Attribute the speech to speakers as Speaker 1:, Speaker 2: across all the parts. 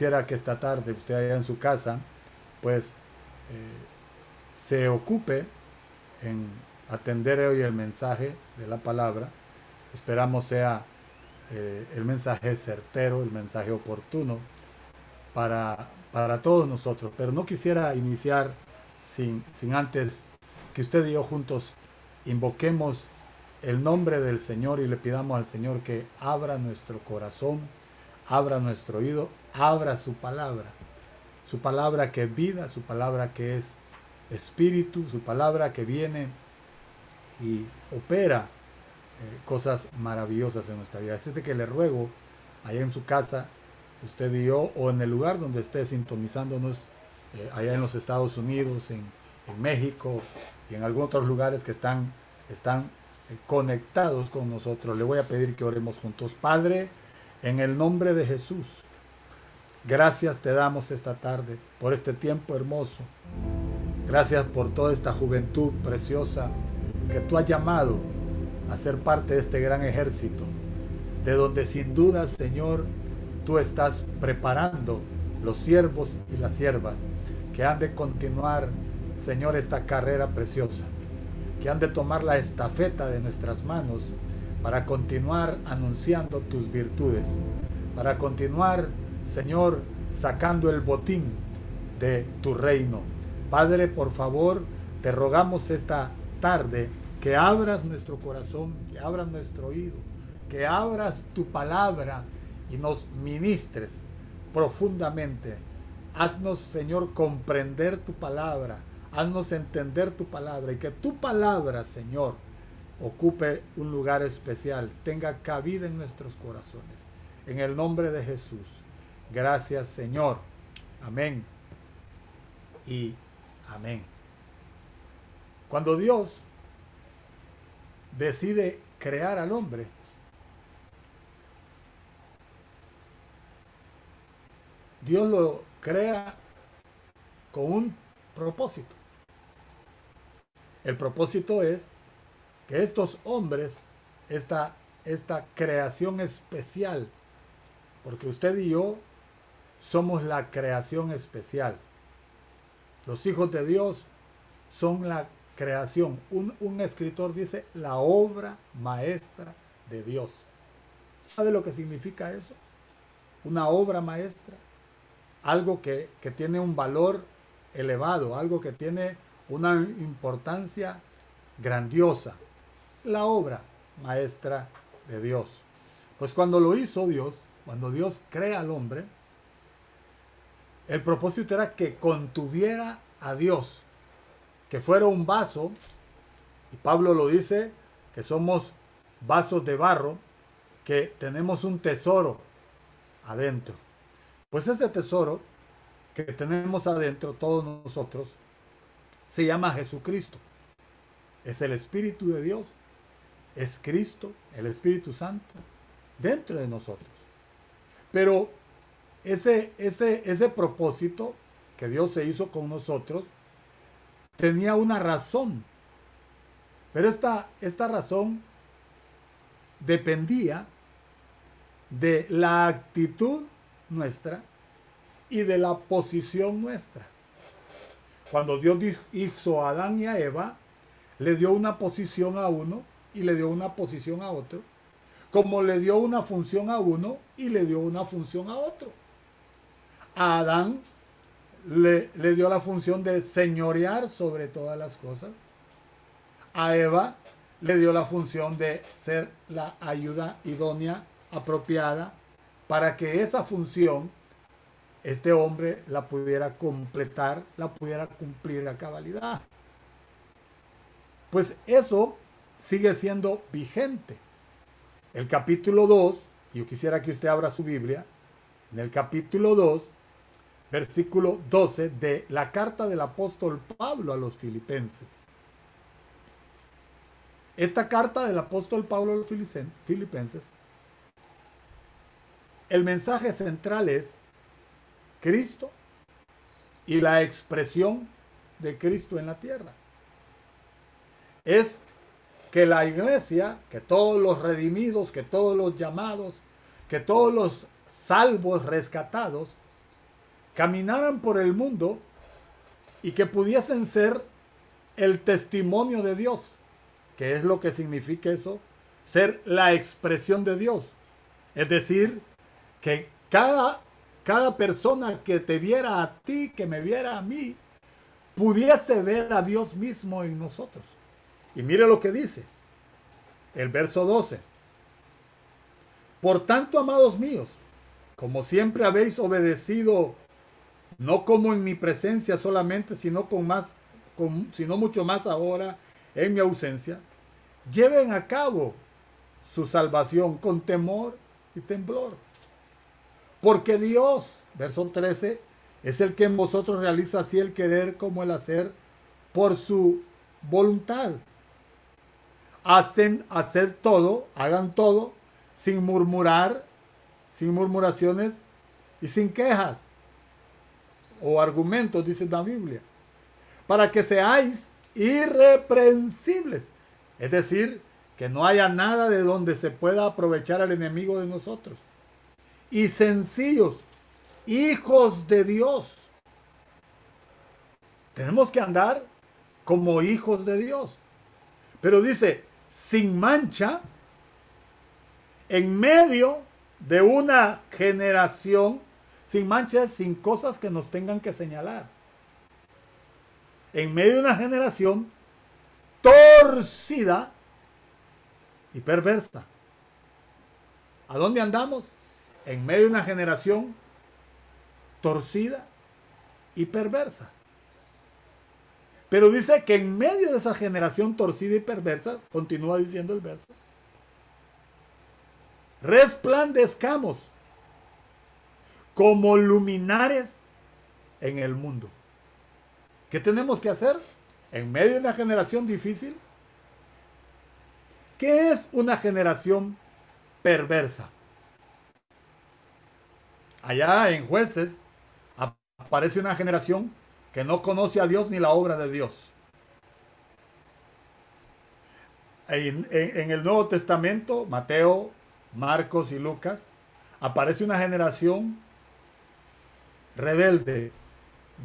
Speaker 1: quisiera que esta tarde usted allá en su casa, pues eh, se ocupe en atender hoy el mensaje de la palabra. Esperamos sea eh, el mensaje certero, el mensaje oportuno para, para todos nosotros. Pero no quisiera iniciar sin, sin antes que usted y yo juntos invoquemos el nombre del Señor y le pidamos al Señor que abra nuestro corazón, abra nuestro oído, abra su palabra. Su palabra que es vida, su palabra que es espíritu, su palabra que viene y opera eh, cosas maravillosas en nuestra vida. Así que le ruego, allá en su casa, usted y yo, o en el lugar donde esté sintonizándonos, eh, allá en los Estados Unidos, en, México y en algunos otros lugares que están, están eh, conectados con nosotros, le voy a pedir que oremos juntos. Padre, en el nombre de Jesús, gracias te damos esta tarde por este tiempo hermoso. Gracias por toda esta juventud preciosa que tú has llamado a ser parte de este gran ejército, de donde sin duda, Señor, tú estás preparando los siervos y las siervas que han de continuar, Señor, esta carrera preciosa, que han de tomar la estafeta de nuestras manos para continuar anunciando tus virtudes, para continuar, Señor, sacando el botín de tu reino. Padre, por favor, te rogamos esta tarde que abras nuestro corazón, que abras nuestro oído, que abras tu palabra y nos ministres profundamente. Haznos, Señor, comprender tu palabra, haznos entender tu palabra y que tu palabra, Señor, ocupe un lugar especial, tenga cabida en nuestros corazones. En el nombre de Jesús. Gracias, Señor. Amén. Y amén. Cuando Dios decide crear al hombre. Dios lo crea con un propósito. El propósito es que estos hombres, esta, esta creación especial, porque usted y yo somos la creación especial. Los hijos de Dios son la creación. Un, escritor dice la obra maestra de Dios. ¿Sabe lo que significa eso? Una obra maestra. Algo que, que tiene un valor elevado, algo que tiene una importancia grandiosa. La obra maestra de Dios. Pues cuando lo hizo Dios, cuando Dios crea al hombre, el propósito era que contuviera a Dios que fuera un vaso, y Pablo lo dice, que somos vasos de barro, que tenemos un tesoro adentro. Pues ese tesoro que tenemos adentro, todos nosotros, se llama Jesucristo. Es el Espíritu de Dios, es Cristo, el Espíritu Santo, dentro de nosotros. Pero ese, ese, ese propósito que Dios se hizo con nosotros, tenía una razón. Pero esta, esta razón dependía de la actitud nuestra y de la posición nuestra. Cuando Dios hizo a Adán y a Eva, le dio una posición a uno y le dio una posición a otro, como le dio una función a uno y le dio una función a otro. A Adán le, dio la función de señorear sobre todas las cosas. A Eva le dio la función de ser la ayuda idónea, apropiada, para que esa función este hombre la pudiera completar, la pudiera cumplir a cabalidad. Pues eso sigue siendo vigente. El capítulo 2, y yo quisiera que usted abra su Biblia, en el capítulo 2 versículo 12 de la carta del apóstol Pablo a los filipenses. Esta carta del apóstol Pablo a los filipenses, el mensaje central es Cristo y la expresión de Cristo en la tierra. Es que la iglesia, que todos los redimidos, que todos los llamados, que todos los salvos rescatados, caminaran por el mundo y que pudiesen ser el testimonio de Dios. ¿Qué es lo que significa eso? Ser la expresión de Dios. Es decir, que cada, cada persona que te viera a ti, que me viera a mí, pudiese ver a Dios mismo en nosotros. Y mire lo que dice el verso 12. Por tanto, amados míos, como siempre habéis obedecido, no como en mi presencia solamente, sino con más, sino mucho más ahora en mi ausencia, lleven a cabo su salvación con temor y temblor. Porque Dios, verso 13, es el que en vosotros realiza así el querer como el hacer por su voluntad. Hacen hacer todo, hagan todo, sin murmurar, sin murmuraciones y sin quejas o argumentos, dice la Biblia, para que seáis irreprensibles. Es decir, que no haya nada de donde se pueda aprovechar al enemigo de nosotros. Y sencillos, hijos de Dios. Tenemos que andar como hijos de Dios. Pero dice, sin mancha, en medio de una generación, sin manchas, sin cosas que nos tengan que señalar. En medio de una generación torcida y perversa. ¿A dónde andamos? En medio de una generación torcida y perversa. Pero dice que en medio de esa generación torcida y perversa, continúa diciendo el verso, resplandezcamos como luminares en el mundo. ¿Qué tenemos que hacer en medio de una generación difícil? ¿Qué es una generación perversa? Allá en jueces aparece una generación que no conoce a Dios ni la obra de Dios. En, el Nuevo Testamento, Mateo, Marcos y Lucas, aparece una generación rebelde,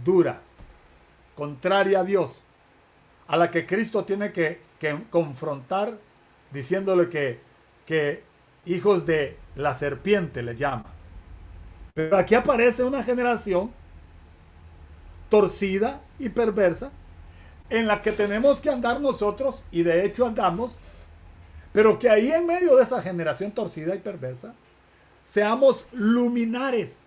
Speaker 1: dura, contraria a Dios, a la que Cristo tiene que, confrontar diciéndole que, que hijos de la serpiente le llama. Pero aquí aparece una generación torcida y perversa en la que tenemos que andar nosotros y de hecho andamos, pero que ahí en medio de esa generación torcida y perversa, seamos luminares,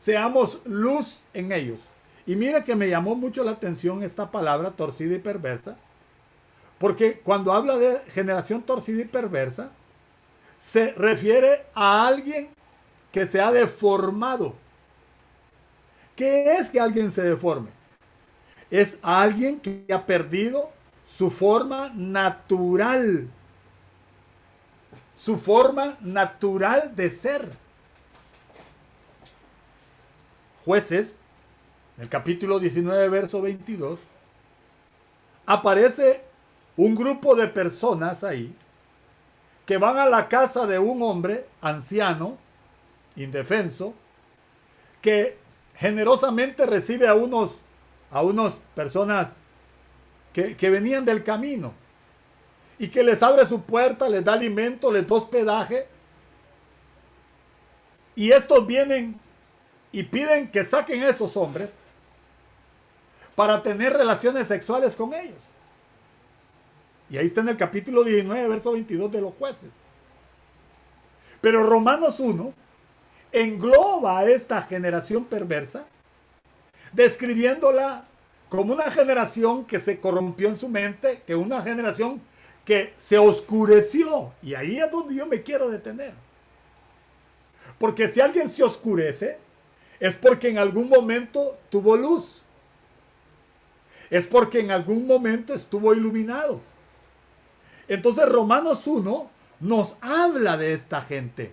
Speaker 1: seamos luz en ellos. Y mire que me llamó mucho la atención esta palabra torcida y perversa, porque cuando habla de generación torcida y perversa, se refiere a alguien que se ha deformado ¿Qué es que alguien se deforme? Es alguien que ha perdido su forma natural. Su forma natural de ser. Jueces, en el capítulo 19, verso 22, aparece un grupo de personas ahí que van a la casa de un hombre anciano, indefenso, que generosamente recibe a unos, a unas personas que, que venían del camino y que les abre su puerta, les da alimento, les da hospedaje. Y estos vienen y piden que saquen a esos hombres para tener relaciones sexuales con ellos. Y ahí está en el capítulo 19, verso 22 de los jueces. Pero Romanos 1 engloba a esta generación perversa, describiéndola como una generación que se corrompió en su mente, que una generación que se oscureció. Y ahí es donde yo me quiero detener. Porque si alguien se oscurece, es porque en algún momento tuvo luz. Es porque en algún momento estuvo iluminado. Entonces Romanos 1 nos habla de esta gente.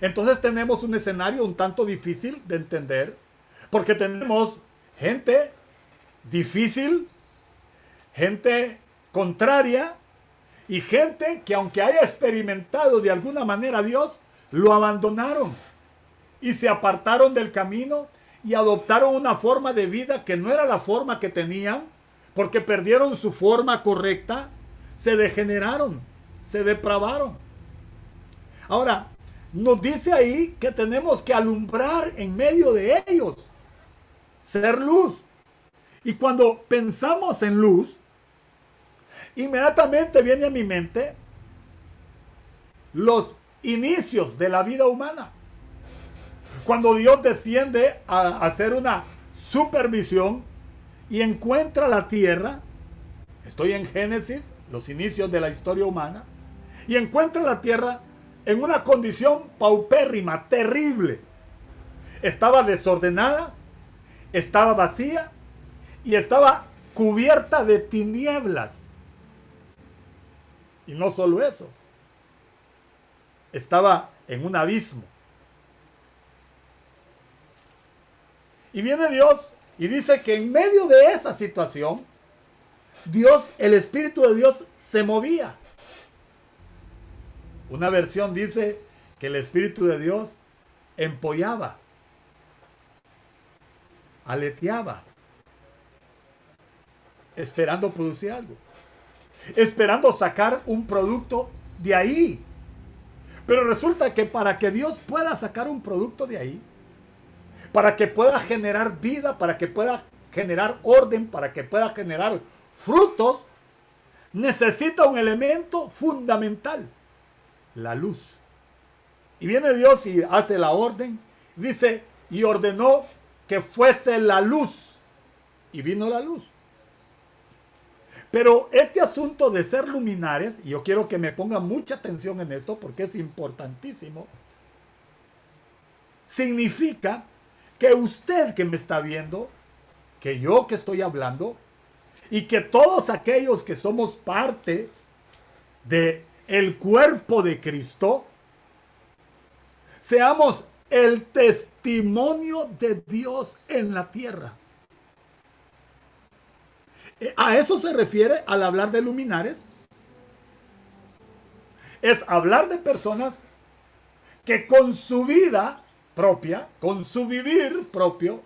Speaker 1: Entonces tenemos un escenario un tanto difícil de entender, porque tenemos gente difícil, gente contraria y gente que aunque haya experimentado de alguna manera a Dios, lo abandonaron. Y se apartaron del camino y adoptaron una forma de vida que no era la forma que tenían, porque perdieron su forma correcta, se degeneraron, se depravaron. Ahora, nos dice ahí que tenemos que alumbrar en medio de ellos, ser luz. Y cuando pensamos en luz, inmediatamente viene a mi mente los inicios de la vida humana. Cuando Dios desciende a hacer una supervisión y encuentra la tierra, estoy en Génesis, los inicios de la historia humana, y encuentra la tierra en una condición paupérrima, terrible. Estaba desordenada, estaba vacía y estaba cubierta de tinieblas. Y no solo eso, estaba en un abismo. Y viene Dios y dice que en medio de esa situación, Dios, el Espíritu de Dios se movía. Una versión dice que el Espíritu de Dios empollaba, aleteaba, esperando producir algo, esperando sacar un producto de ahí. Pero resulta que para que Dios pueda sacar un producto de ahí, para que pueda generar vida, para que pueda generar orden, para que pueda generar frutos, necesita un elemento fundamental la luz. Y viene Dios y hace la orden. Dice, y ordenó que fuese la luz. Y vino la luz. Pero este asunto de ser luminares, y yo quiero que me ponga mucha atención en esto porque es importantísimo, significa que usted que me está viendo, que yo que estoy hablando, y que todos aquellos que somos parte de el cuerpo de Cristo, seamos el testimonio de Dios en la tierra. Eh, a eso se refiere al hablar de luminares. Es hablar de personas que con su vida propia, con su vivir propio,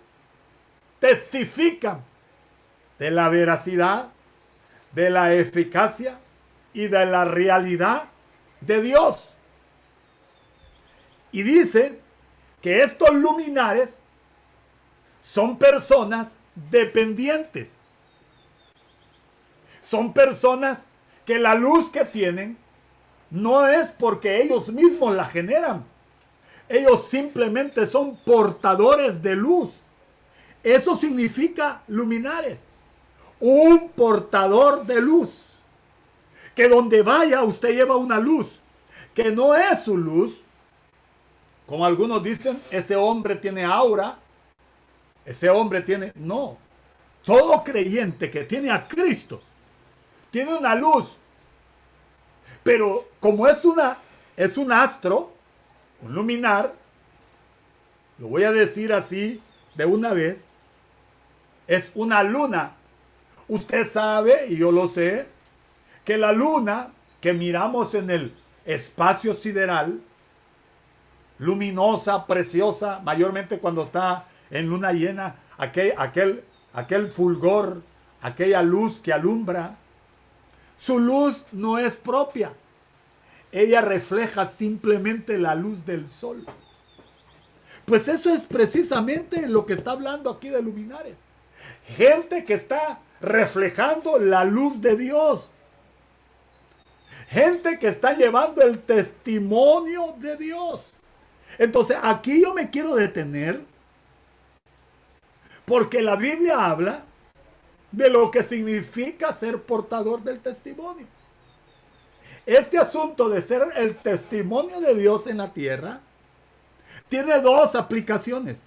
Speaker 1: testifican de la veracidad, de la eficacia, y de la realidad de Dios. Y dice que estos luminares son personas dependientes. Son personas que la luz que tienen no es porque ellos mismos la generan. Ellos simplemente son portadores de luz. Eso significa luminares. Un portador de luz que donde vaya usted lleva una luz, que no es su luz. Como algunos dicen, ese hombre tiene aura, ese hombre tiene... No, todo creyente que tiene a Cristo tiene una luz. Pero como es una es un astro, un luminar, lo voy a decir así de una vez, es una luna. Usted sabe, y yo lo sé, que la luna que miramos en el espacio sideral, luminosa, preciosa, mayormente cuando está en luna llena, aquel, aquel, aquel fulgor, aquella luz que alumbra, su luz no es propia. Ella refleja simplemente la luz del sol. Pues eso es precisamente lo que está hablando aquí de luminares. Gente que está reflejando la luz de Dios. Gente que está llevando el testimonio de Dios. Entonces aquí yo me quiero detener porque la Biblia habla de lo que significa ser portador del testimonio. Este asunto de ser el testimonio de Dios en la tierra tiene dos aplicaciones.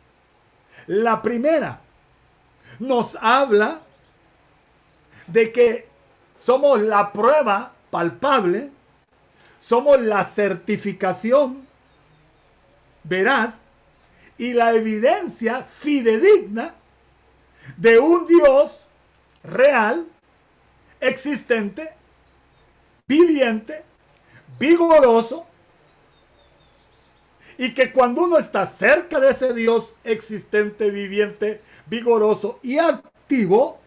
Speaker 1: La primera nos habla de que somos la prueba palpable, somos la certificación veraz y la evidencia fidedigna de un Dios real, existente, viviente, vigoroso Y que cuando uno está cerca de ese Dios existente, viviente, vigoroso y activo,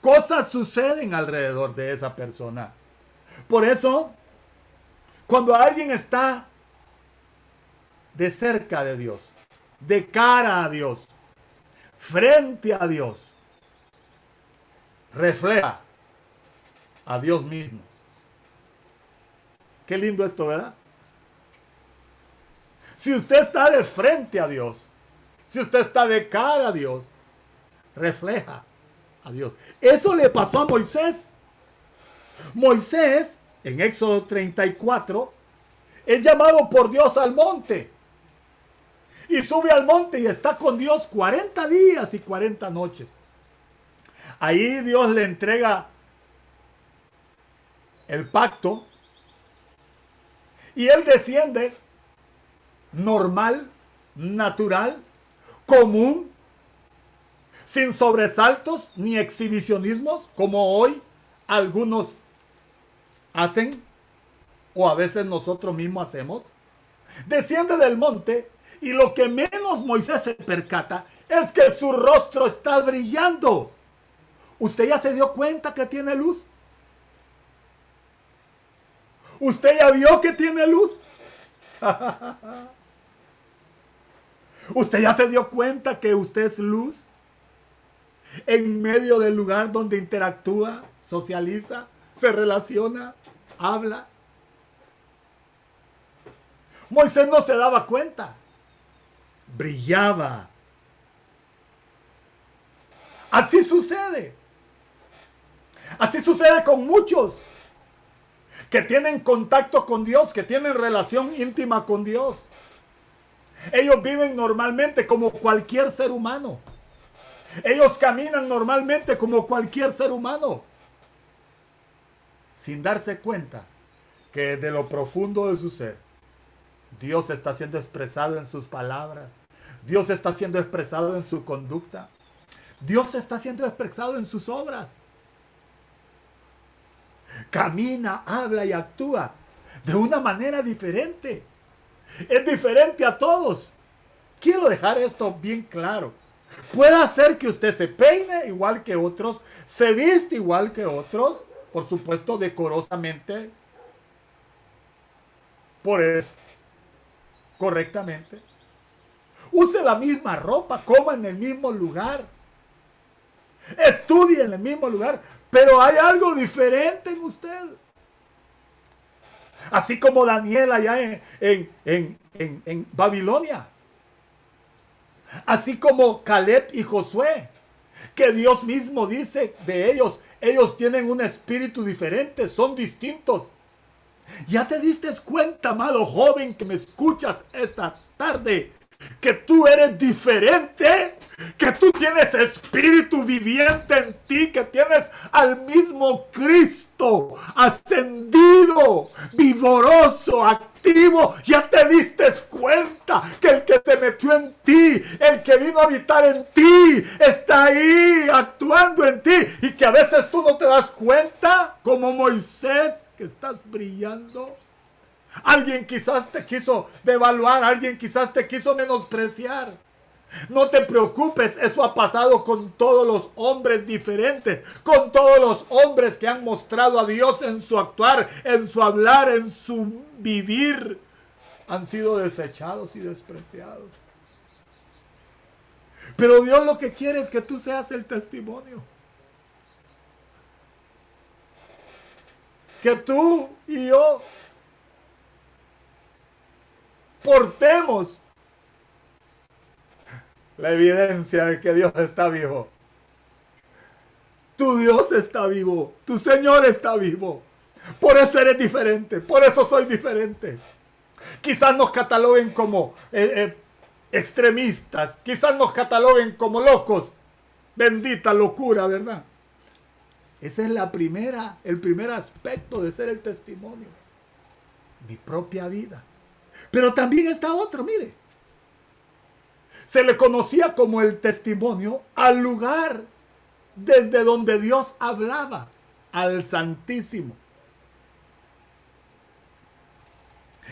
Speaker 1: cosas suceden alrededor de esa persona. Por eso, cuando alguien está de cerca de Dios, de cara a Dios, frente a Dios, refleja a Dios mismo. Qué lindo esto, ¿verdad? Si usted está de frente a Dios, si usted está de cara a Dios, refleja a Dios. Eso le pasó a Moisés. Moisés, en Éxodo 34, es llamado por Dios al monte. Y sube al monte y está con Dios 40 días y 40 noches. Ahí Dios le entrega el pacto y él desciende normal, natural, común, sin sobresaltos ni exhibicionismos como hoy algunos hacen o a veces nosotros mismos hacemos. Desciende del monte y lo que menos Moisés se percata es que su rostro está brillando. ¿Usted ya se dio cuenta que tiene luz? ¿Usted ya vio que tiene luz? ¿Usted ya se dio cuenta que usted es luz? En medio del lugar donde interactúa, socializa, se relaciona, habla. Moisés no se daba cuenta. Brillaba. Así sucede. Así sucede con muchos que tienen contacto con Dios, que tienen relación íntima con Dios. Ellos viven normalmente como cualquier ser humano. Ellos caminan normalmente como cualquier ser humano. Sin darse cuenta que de lo profundo de su ser, Dios está siendo expresado en sus palabras. Dios está siendo expresado en su conducta. Dios está siendo expresado en sus obras camina, habla y actúa de una manera diferente. Es diferente a todos. Quiero dejar esto bien claro. Puede ser que usted se peine igual que otros, se viste igual que otros, por supuesto decorosamente, por eso, correctamente. Use la misma ropa, coma en el mismo lugar, estudie en el mismo lugar, pero hay algo diferente en usted. Así como Daniel allá en, en, Babilonia. Así como Caleb y Josué. Que Dios mismo dice de ellos, ellos tienen un espíritu diferente, son distintos. ¿Ya te diste cuenta, amado joven, que me escuchas esta tarde? Que tú eres diferente que tú tienes espíritu viviente en ti, que tienes al mismo Cristo ascendido, vigoroso, activo. Ya te diste cuenta que el que se metió en ti, el que vino a habitar en ti, está ahí actuando en ti y que a veces tú no te das cuenta, como Moisés, que estás brillando. Alguien quizás te quiso devaluar, alguien quizás te quiso menospreciar. No te preocupes, eso ha pasado con todos los hombres diferentes, con todos los hombres que han mostrado a Dios en su actuar, en su hablar, en su vivir. Han sido desechados y despreciados. Pero Dios lo que quiere es que tú seas el testimonio. Que tú y yo portemos la evidencia de que Dios está vivo. Tu Dios está vivo, tu Señor está vivo. Por eso eres diferente, por eso soy diferente. Quizás nos cataloguen como eh, eh, extremistas, quizás nos cataloguen como locos. Bendita locura, ¿verdad? Ese es la primera, el primer aspecto de ser el testimonio. Mi propia vida. Pero también está otro, mire se le conocía como el testimonio al lugar desde donde Dios hablaba, al Santísimo.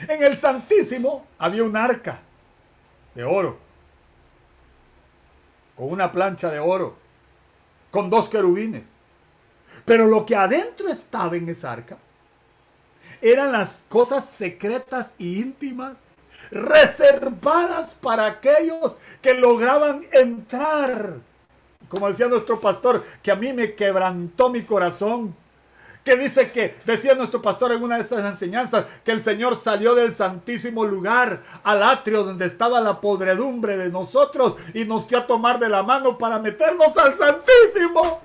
Speaker 1: En el Santísimo había un arca de oro, con una plancha de oro, con dos querubines. Pero lo que adentro estaba en esa arca eran las cosas secretas e íntimas reservadas para aquellos que lograban entrar. Como decía nuestro pastor, que a mí me quebrantó mi corazón que dice que, decía nuestro pastor en una de estas enseñanzas, que el Señor salió del santísimo lugar al atrio donde estaba la podredumbre de nosotros y nos fue a tomar de la mano para meternos al santísimo.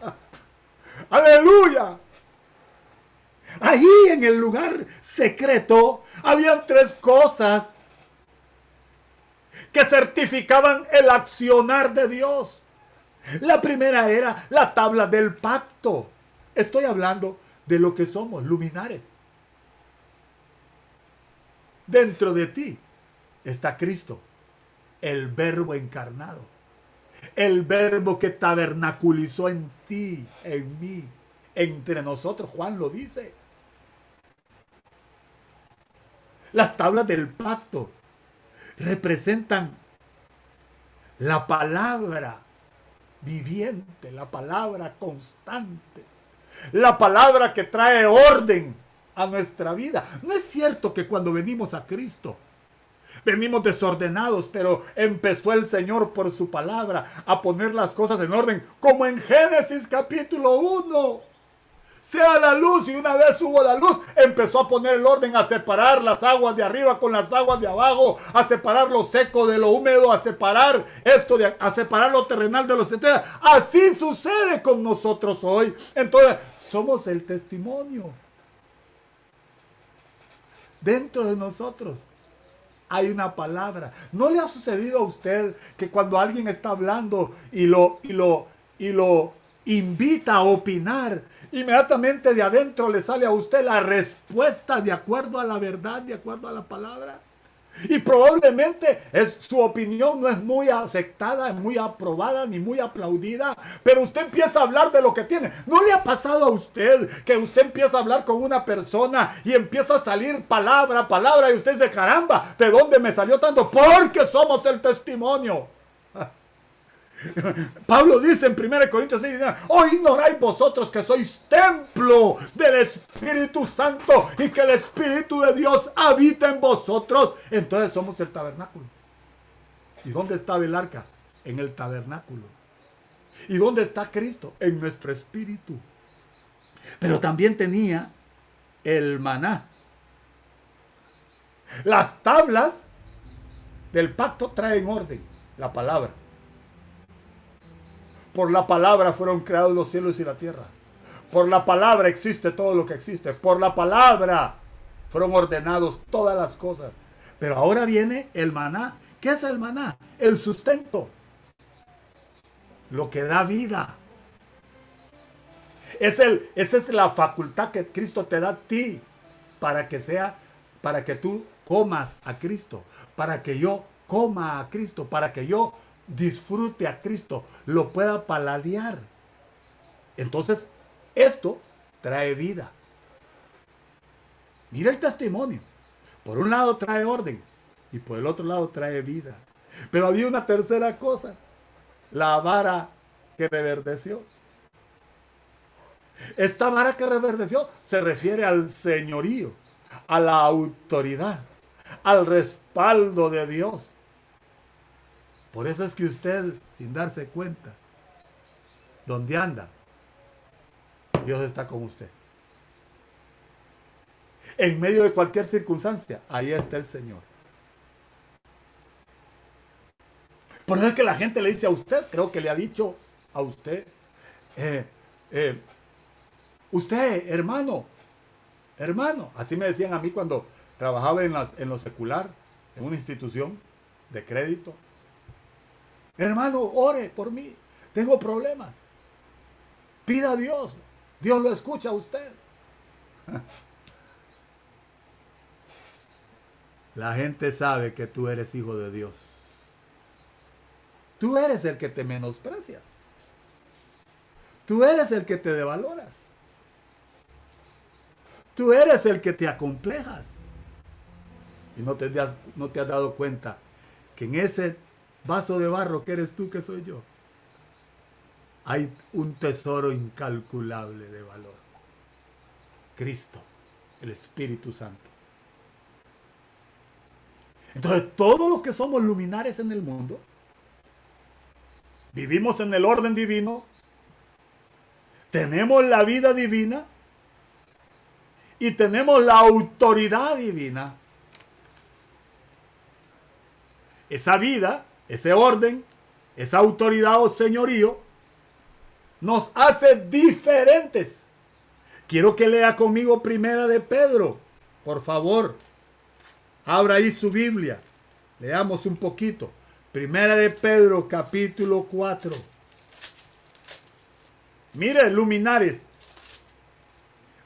Speaker 1: Aleluya. Ahí en el lugar secreto habían tres cosas que certificaban el accionar de Dios. La primera era la tabla del pacto. Estoy hablando de lo que somos, luminares. Dentro de ti está Cristo, el verbo encarnado, el verbo que tabernaculizó en ti, en mí, entre nosotros. Juan lo dice. Las tablas del pacto representan la palabra viviente, la palabra constante la palabra que trae orden a nuestra vida. No es cierto que cuando venimos a Cristo, venimos desordenados, pero empezó el Señor por su palabra a poner las cosas en orden, como en Génesis capítulo 1 sea la luz. Y una vez hubo la luz, empezó a poner el orden, a separar las aguas de arriba con las aguas de abajo, a separar lo seco de lo húmedo, a separar esto, de, a separar lo terrenal de lo etcétera. Así sucede con nosotros hoy. Entonces, somos el testimonio. Dentro de nosotros hay una palabra. ¿No le ha sucedido a usted que cuando alguien está hablando y lo, y lo, y lo invita a opinar, inmediatamente de adentro le sale a usted la respuesta de acuerdo a la verdad, de acuerdo a la palabra. Y probablemente es, su opinión no es muy aceptada, muy aprobada, ni muy aplaudida, pero usted empieza a hablar de lo que tiene. ¿No le ha pasado a usted que usted empieza a hablar con una persona y empieza a salir palabra, palabra y usted dice, caramba, ¿de dónde me salió tanto? Porque somos el testimonio. Pablo dice en 1 Corintios 6, ¿o ignoráis vosotros que sois templo del Espíritu Santo y que el Espíritu de Dios habita en vosotros? Entonces somos el tabernáculo. ¿Y dónde estaba el arca? En el tabernáculo. ¿Y dónde está Cristo? En nuestro espíritu. Pero también tenía el maná. Las tablas del pacto traen orden, la palabra. Por la palabra fueron creados los cielos y la tierra. Por la palabra existe todo lo que existe. Por la palabra fueron ordenados todas las cosas. Pero ahora viene el maná. ¿Qué es el maná? El sustento. Lo que da vida. Es el, esa es la facultad que Cristo te da a ti para que sea, para que tú comas a Cristo, para que yo coma a Cristo, para que yo disfrute a Cristo, lo pueda paladear. Entonces, esto trae vida. Mira el testimonio. Por un lado trae orden y por el otro lado trae vida. Pero había una tercera cosa, la vara que reverdeció. Esta vara que reverdeció se refiere al señorío, a la autoridad, al respaldo de Dios. Por eso es que usted, sin darse cuenta, donde anda, Dios está con usted. En medio de cualquier circunstancia, ahí está el Señor. Por eso es que la gente le dice a usted, creo que le ha dicho a usted, eh, eh, usted, hermano, hermano, así me decían a mí cuando trabajaba en, en lo secular, en una institución de crédito, Hermano, ore por mí. Tengo problemas. Pida a Dios. Dios lo escucha a usted. La gente sabe que tú eres hijo de Dios. Tú eres el que te menosprecias. Tú eres el que te devaloras. Tú eres el que te acomplejas. y no te, has, no te has dado cuenta que en ese vaso de barro que eres tú, que soy yo, hay un tesoro incalculable de valor. Cristo, el Espíritu Santo. Entonces, todos los que somos luminares en el mundo, vivimos en el orden divino, tenemos la vida divina y tenemos la autoridad divina. Esa vida, ese orden, esa autoridad o señorío nos hace diferentes. Quiero que lea conmigo primera de Pedro, por favor. Abra ahí su Biblia. Leamos un poquito. Primera de Pedro, capítulo 4. Mire, luminares.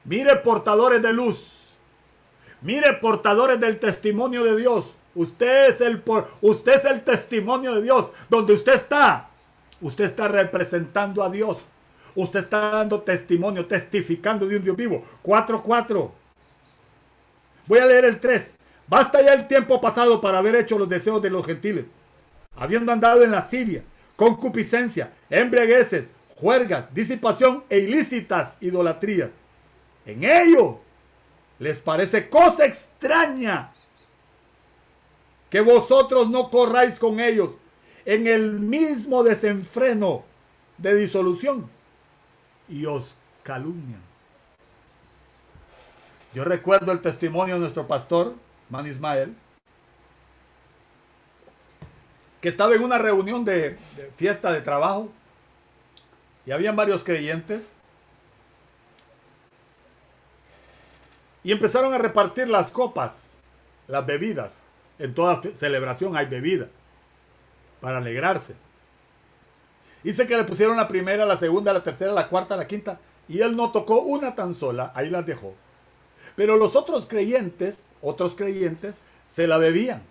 Speaker 1: Mire, portadores de luz. Mire, portadores del testimonio de Dios. Usted es el, usted es el testimonio de Dios. Donde usted está, usted está representando a Dios. Usted está dando testimonio, testificando de un Dios vivo. 4.4. Voy a leer el 3. Basta ya el tiempo pasado para haber hecho los deseos de los gentiles, habiendo andado en la Siria, concupiscencia, embriagueces, juergas, disipación e ilícitas idolatrías. En ello les parece cosa extraña que vosotros no corráis con ellos en el mismo desenfreno de disolución y os calumnian. Yo recuerdo el testimonio de nuestro pastor, Man Ismael, que estaba en una reunión de, de fiesta de trabajo y habían varios creyentes y empezaron a repartir las copas, las bebidas. En toda celebración hay bebida para alegrarse. Dice que le pusieron la primera, la segunda, la tercera, la cuarta, la quinta. Y él no tocó una tan sola, ahí las dejó. Pero los otros creyentes, otros creyentes, se la bebían.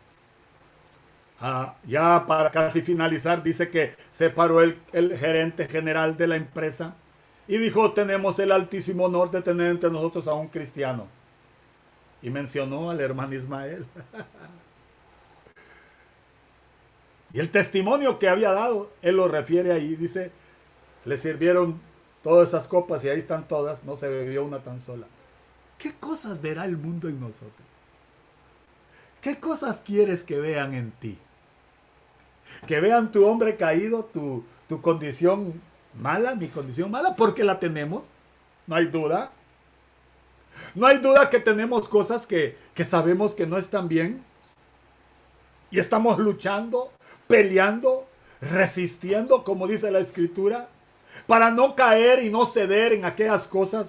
Speaker 1: Ah, ya para casi finalizar, dice que se paró el, el gerente general de la empresa y dijo, tenemos el altísimo honor de tener entre nosotros a un cristiano. Y mencionó al hermano Ismael. Y el testimonio que había dado, él lo refiere ahí, dice, le sirvieron todas esas copas y ahí están todas, no se bebió una tan sola. ¿Qué cosas verá el mundo en nosotros? ¿Qué cosas quieres que vean en ti? Que vean tu hombre caído, tu, tu condición mala, mi condición mala, porque la tenemos, no hay duda. No hay duda que tenemos cosas que, que sabemos que no están bien y estamos luchando peleando, resistiendo, como dice la escritura, para no caer y no ceder en aquellas cosas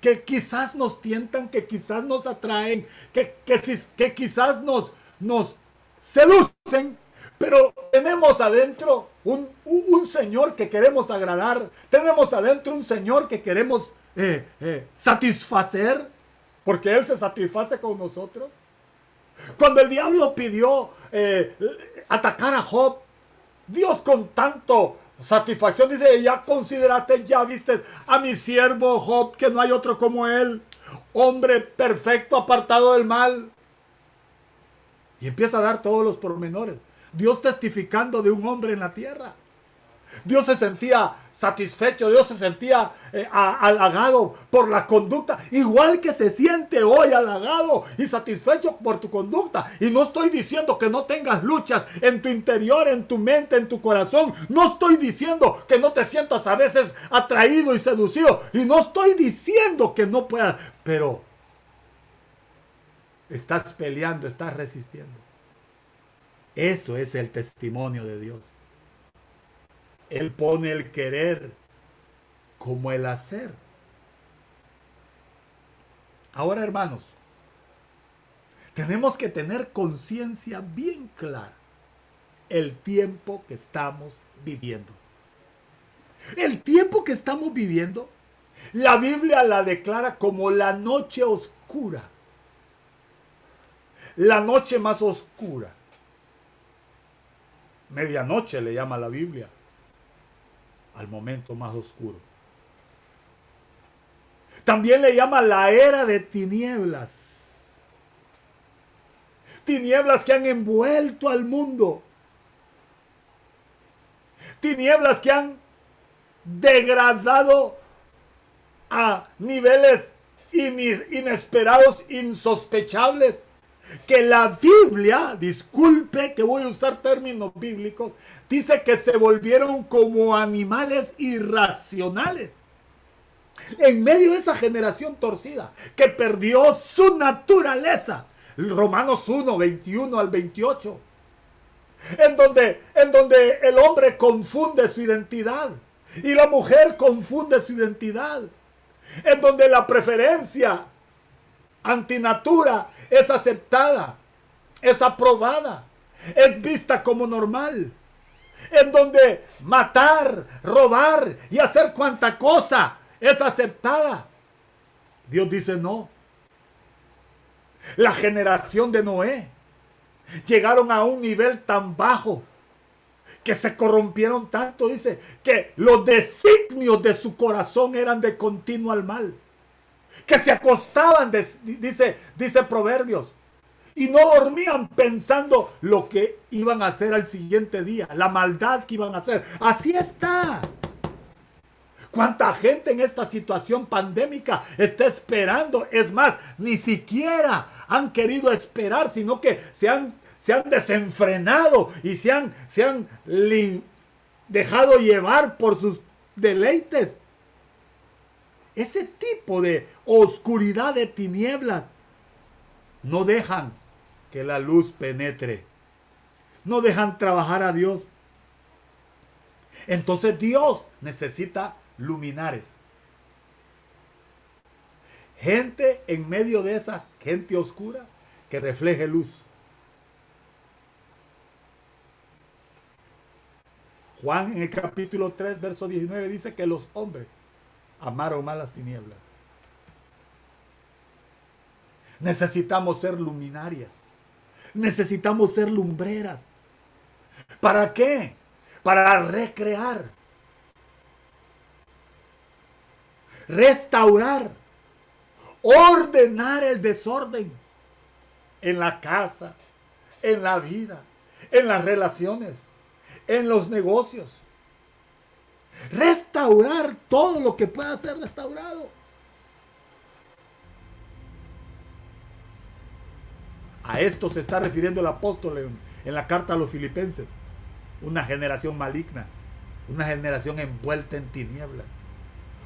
Speaker 1: que quizás nos tientan, que quizás nos atraen, que, que, quizás nos, nos seducen, pero tenemos adentro un, Señor que queremos agradar, tenemos adentro un Señor que queremos eh, eh, satisfacer, porque Él se satisface con nosotros. Cuando el diablo pidió eh, atacar a Job, Dios con tanto satisfacción dice, ya consideraste, ya viste a mi siervo Job, que no hay otro como él, hombre perfecto, apartado del mal. Y empieza a dar todos los pormenores. Dios testificando de un hombre en la tierra. Dios se sentía satisfecho, Dios se sentía eh, halagado por la conducta, igual que se siente hoy halagado y satisfecho por tu conducta. Y no estoy diciendo que no tengas luchas en tu interior, en tu mente, en tu corazón. No estoy diciendo que no te sientas a veces atraído y seducido. Y no estoy diciendo que no puedas, pero estás peleando, estás resistiendo. Eso es el testimonio de Dios. Él pone el querer como el hacer. Ahora, hermanos, tenemos que tener conciencia bien clara el tiempo que estamos viviendo. El tiempo que estamos viviendo, la Biblia la declara como la noche oscura. La noche más oscura. Medianoche le llama la Biblia al momento más oscuro. También le llama la era de tinieblas. Tinieblas que han envuelto al mundo. Tinieblas que han degradado a niveles inesperados, insospechables. Que la Biblia, disculpe que voy a usar términos bíblicos, dice que se volvieron como animales irracionales. En medio de esa generación torcida que perdió su naturaleza. Romanos 1, 21 al 28. En donde, en donde el hombre confunde su identidad y la mujer confunde su identidad en donde la preferencia antinatura es aceptada, es aprobada, es vista como normal, en donde matar, robar y hacer cuanta cosa es aceptada. Dios dice no. La generación de Noé llegaron a un nivel tan bajo que se corrompieron tanto, dice, que los designios de su corazón eran de continuo al mal. Que se acostaban, dice, dice Proverbios, y no dormían pensando lo que iban a hacer al siguiente día, la maldad que iban a hacer. Así está. ¿Cuánta gente en esta situación pandémica está esperando? Es más, ni siquiera han querido esperar, sino que se han se han desenfrenado y se han, se han dejado llevar por sus deleites. Ese tipo de oscuridad de tinieblas no dejan que la luz penetre. No dejan trabajar a Dios. Entonces Dios necesita luminares. Gente en medio de esa gente oscura que refleje luz. Juan en el capítulo 3, verso 19 dice que los hombres amaron más las tinieblas. Necesitamos ser luminarias. Necesitamos ser lumbreras. ¿Para qué? Para recrear. Restaurar. Ordenar el desorden en la casa, en la vida, en las relaciones en los negocios. Restaurar todo lo que pueda ser restaurado. A esto se está refiriendo el apóstol en, la carta a los filipenses. Una generación maligna, una generación envuelta en tinieblas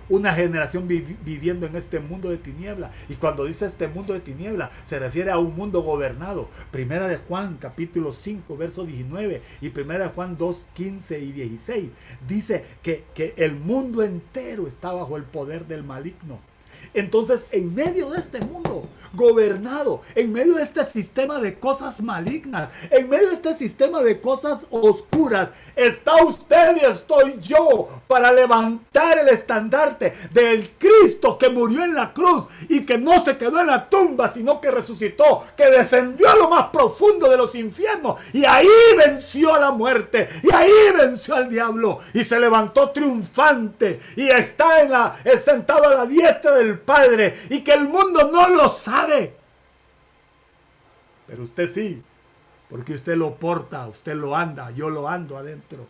Speaker 1: una generación viviendo en este mundo de tiniebla. Y cuando dice este mundo de tiniebla, se refiere a un mundo gobernado. Primera de Juan, capítulo 5, verso 19, y primera de Juan 2, 15 y 16. Dice que, que el mundo entero está bajo el poder del maligno. Entonces, en medio de este mundo gobernado, en medio de este sistema de cosas malignas, en medio de este sistema de cosas oscuras, está usted y estoy yo para levantar el estandarte del Cristo que murió en la cruz y que no se quedó en la tumba, sino que resucitó, que descendió a lo más profundo de los infiernos. Y ahí venció a la muerte y ahí venció al diablo y se levantó triunfante y está en la, sentado a la diestra del Padre y que el mundo no lo sabe. Pero usted sí, porque usted lo porta, usted lo anda, yo lo ando adentro.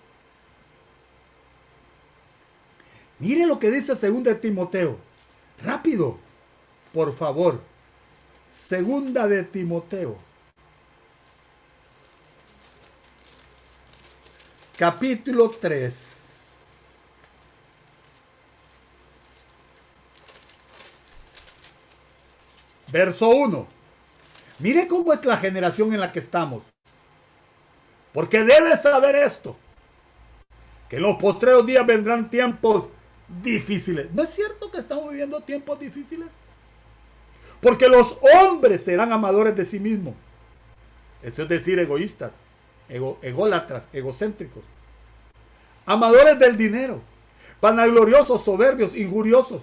Speaker 1: Mire lo que dice segunda de Timoteo. Rápido, por favor. Segunda de Timoteo. Capítulo 3. Verso 1. Mire cómo es la generación en la que estamos. Porque debes saber esto. Que los postreros días vendrán tiempos difíciles. ¿No es cierto que estamos viviendo tiempos difíciles? Porque los hombres serán amadores de sí mismos. Eso es decir, egoístas, ególatras, egocéntricos. Amadores del dinero, vanagloriosos, soberbios, injuriosos,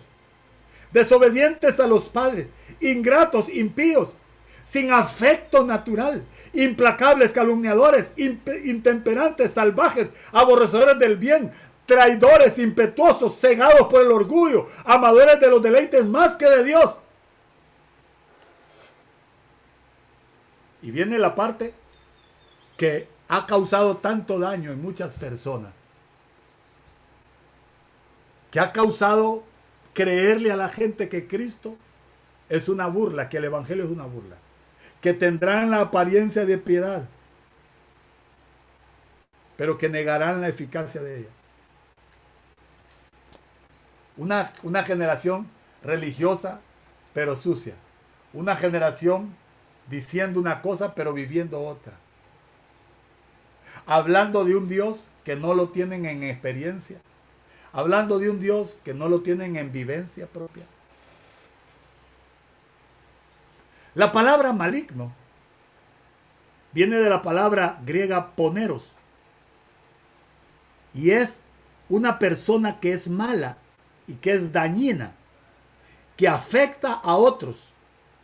Speaker 1: desobedientes a los padres, ingratos, impíos, sin afecto natural, implacables, calumniadores, intemperantes, salvajes, aborrecedores del bien, traidores, impetuosos, cegados por el orgullo, amadores de los deleites más que de Dios. Y viene la parte que ha causado tanto daño en muchas personas. Que ha causado creerle a la gente que Cristo es una burla, que el Evangelio es una burla. Que tendrán la apariencia de piedad, pero que negarán la eficacia de ella. Una, una generación religiosa, pero sucia. Una generación diciendo una cosa, pero viviendo otra. Hablando de un Dios que no lo tienen en experiencia. Hablando de un Dios que no lo tienen en vivencia propia. La palabra maligno viene de la palabra griega poneros. Y es una persona que es mala y que es dañina, que afecta a otros.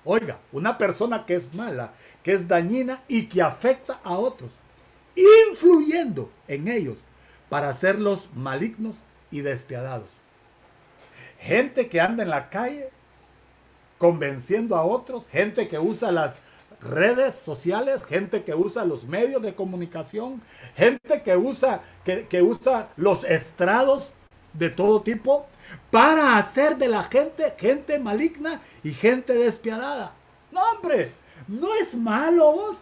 Speaker 1: Oiga, una persona que es mala, que es dañina y que afecta a otros, influyendo en ellos para hacerlos malignos y despiadados. Gente que anda en la calle convenciendo a otros, gente que usa las redes sociales, gente que usa los medios de comunicación, gente que usa, que, que usa los estrados de todo tipo para hacer de la gente gente maligna y gente despiadada. No, hombre, no es malo.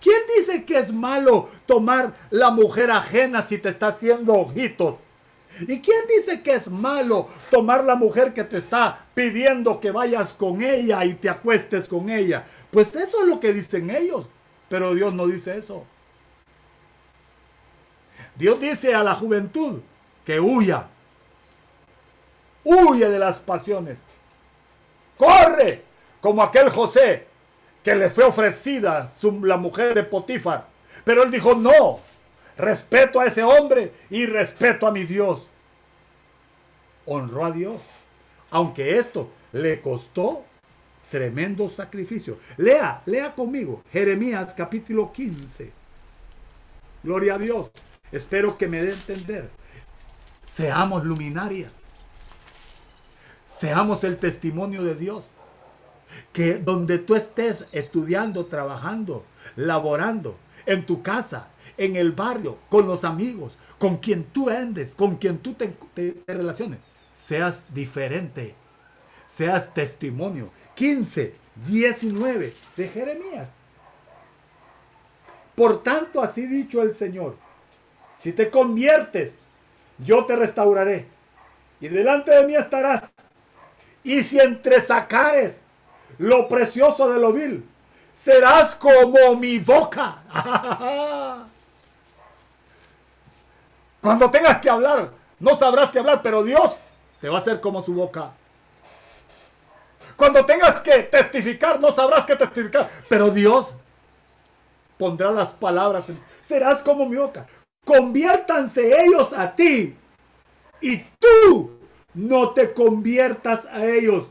Speaker 1: ¿Quién dice que es malo tomar la mujer ajena si te está haciendo ojitos? ¿Y quién dice que es malo tomar la mujer que te está pidiendo que vayas con ella y te acuestes con ella? Pues eso es lo que dicen ellos. Pero Dios no dice eso. Dios dice a la juventud que huya. Huye de las pasiones. Corre como aquel José que le fue ofrecida la mujer de Potifar. Pero él dijo, no, respeto a ese hombre y respeto a mi Dios. Honró a Dios. Aunque esto le costó tremendo sacrificio. Lea, lea conmigo Jeremías capítulo 15. Gloria a Dios. Espero que me dé entender. Seamos luminarias. Seamos el testimonio de Dios. Que donde tú estés estudiando, trabajando, laborando, en tu casa, en el barrio, con los amigos, con quien tú andes, con quien tú te, relaciones, seas diferente, seas testimonio. 15, 19 de Jeremías. Por tanto, así dicho el Señor, si te conviertes, yo te restauraré y delante de mí estarás. Y si entresacares lo precioso de lo vil, serás como mi boca. Cuando tengas que hablar, no sabrás qué hablar, pero Dios te va a hacer como su boca. Cuando tengas que testificar, no sabrás qué testificar, pero Dios pondrá las palabras. serás como mi boca. Conviértanse ellos a ti y tú no te conviertas a ellos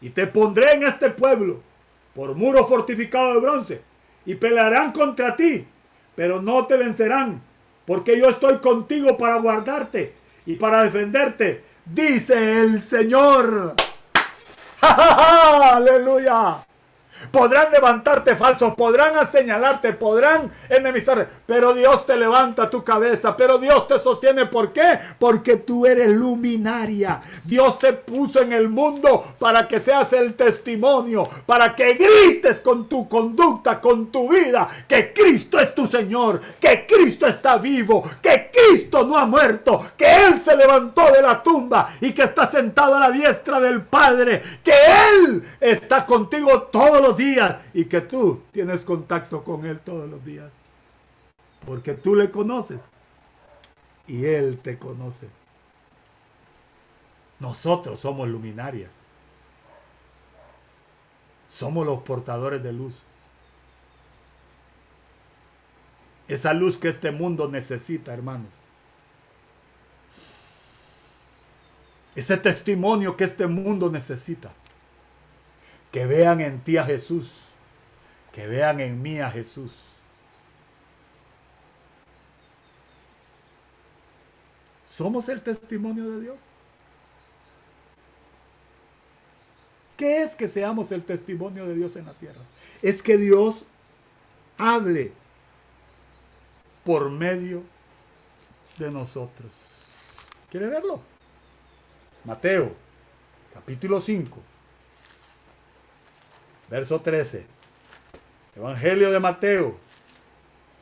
Speaker 1: y te pondré en este pueblo por muro fortificado de bronce y pelearán contra ti, pero no te vencerán, porque yo estoy contigo para guardarte y para defenderte, dice el Señor. ¡Aleluya! Podrán levantarte falsos, podrán señalarte, podrán enemistarte, pero Dios te levanta tu cabeza, pero Dios te sostiene. ¿Por qué? Porque tú eres luminaria. Dios te puso en el mundo para que seas el testimonio, para que grites con tu conducta, con tu vida, que Cristo es tu Señor, que Cristo está vivo, que Cristo no ha muerto, que Él se levantó de la tumba y que está sentado a la diestra del Padre, que Él está contigo todos los días y que tú tienes contacto con Él todos los días. Porque tú le conoces y Él te conoce. Nosotros somos luminarias. Somos los portadores de luz. Esa luz que este mundo necesita, hermanos. Ese testimonio que este mundo necesita que vean en ti a Jesús, que vean en mí a Jesús. ¿Somos el testimonio de Dios? ¿Qué es que seamos el testimonio de Dios en la tierra? Es que Dios hable por medio de nosotros. ¿Quiere verlo? Mateo, capítulo 5, verso 13. Evangelio de Mateo,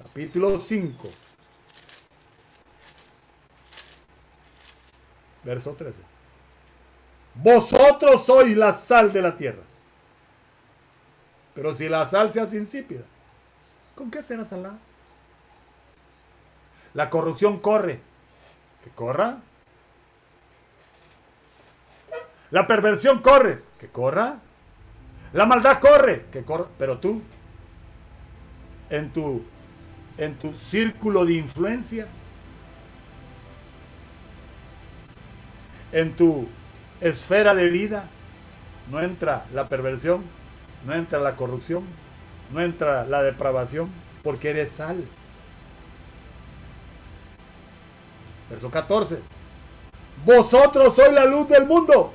Speaker 1: capítulo 5, verso 13. Vosotros sois la sal de la tierra. Pero si la sal se hace insípida, ¿con qué será salada? La corrupción corre. Que corra. La perversión corre. Que corra. La maldad corre. Que corra. Pero tú, en tu, en tu círculo de influencia, en tu esfera de vida, no entra la perversión, no entra la corrupción, no entra la depravación, porque eres sal. Verso 14. Vosotros sois la luz del mundo.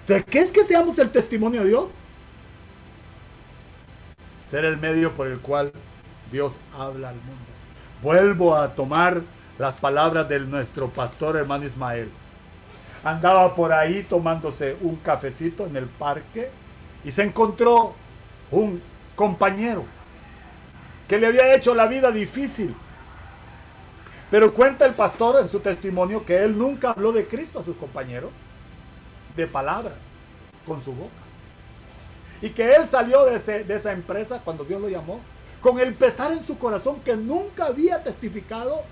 Speaker 1: Entonces, ¿qué es que seamos el testimonio de Dios? Ser el medio por el cual Dios habla al mundo. Vuelvo a tomar las palabras de nuestro pastor hermano Ismael. Andaba por ahí tomándose un cafecito en el parque y se encontró un compañero que le había hecho la vida difícil. Pero cuenta el pastor en su testimonio que él nunca habló de Cristo a sus compañeros, de palabras, con su boca. Y que él salió de, de esa empresa cuando Dios lo llamó, con el pesar en su corazón que nunca había testificado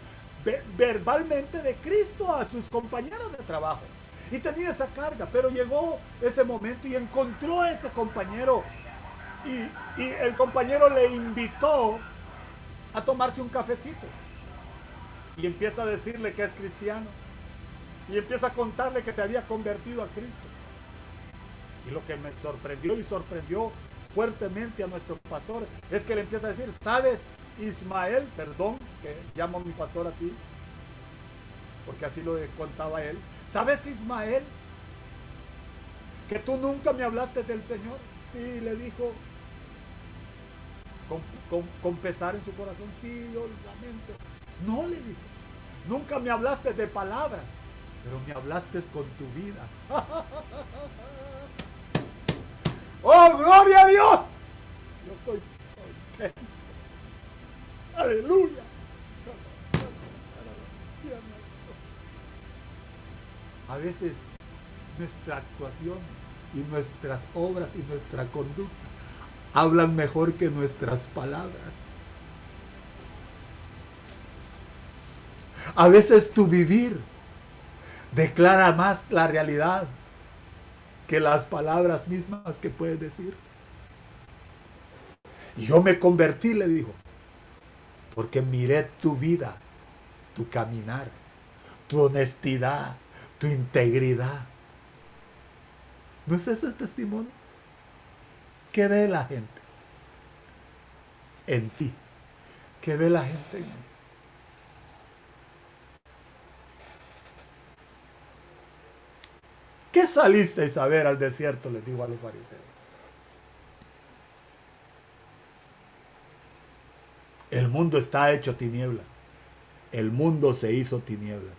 Speaker 1: verbalmente de Cristo a sus compañeros de trabajo. Y tenía esa carga, pero llegó ese momento y encontró a ese compañero. Y, y el compañero le invitó a tomarse un cafecito. Y empieza a decirle que es cristiano. Y empieza a contarle que se había convertido a Cristo. Y lo que me sorprendió y sorprendió fuertemente a nuestro pastor es que le empieza a decir, ¿sabes? Ismael, perdón, que llamo a mi pastor así, porque así lo contaba él. ¿Sabes, Ismael? Que tú nunca me hablaste del Señor. Sí, le dijo, con, pesar en su corazón, sí, yo lamento. No, le dice, nunca me hablaste de palabras, pero me hablaste con tu vida. ¡Oh, gloria a Dios! Yo estoy contento. Aleluya. A veces nuestra actuación y nuestras obras y nuestra conducta hablan mejor que nuestras palabras. A veces tu vivir declara más la realidad que las palabras mismas que puedes decir. Y yo me convertí, le dijo, porque miré tu vida, tu caminar, tu honestidad, tu integridad. ¿No es ese testimonio? ¿Qué ve la gente? En ti. ¿Qué ve la gente en mí? ¿Qué salisteis a ver al desierto? Les digo a los fariseos. El mundo está hecho tinieblas. El mundo se hizo tinieblas.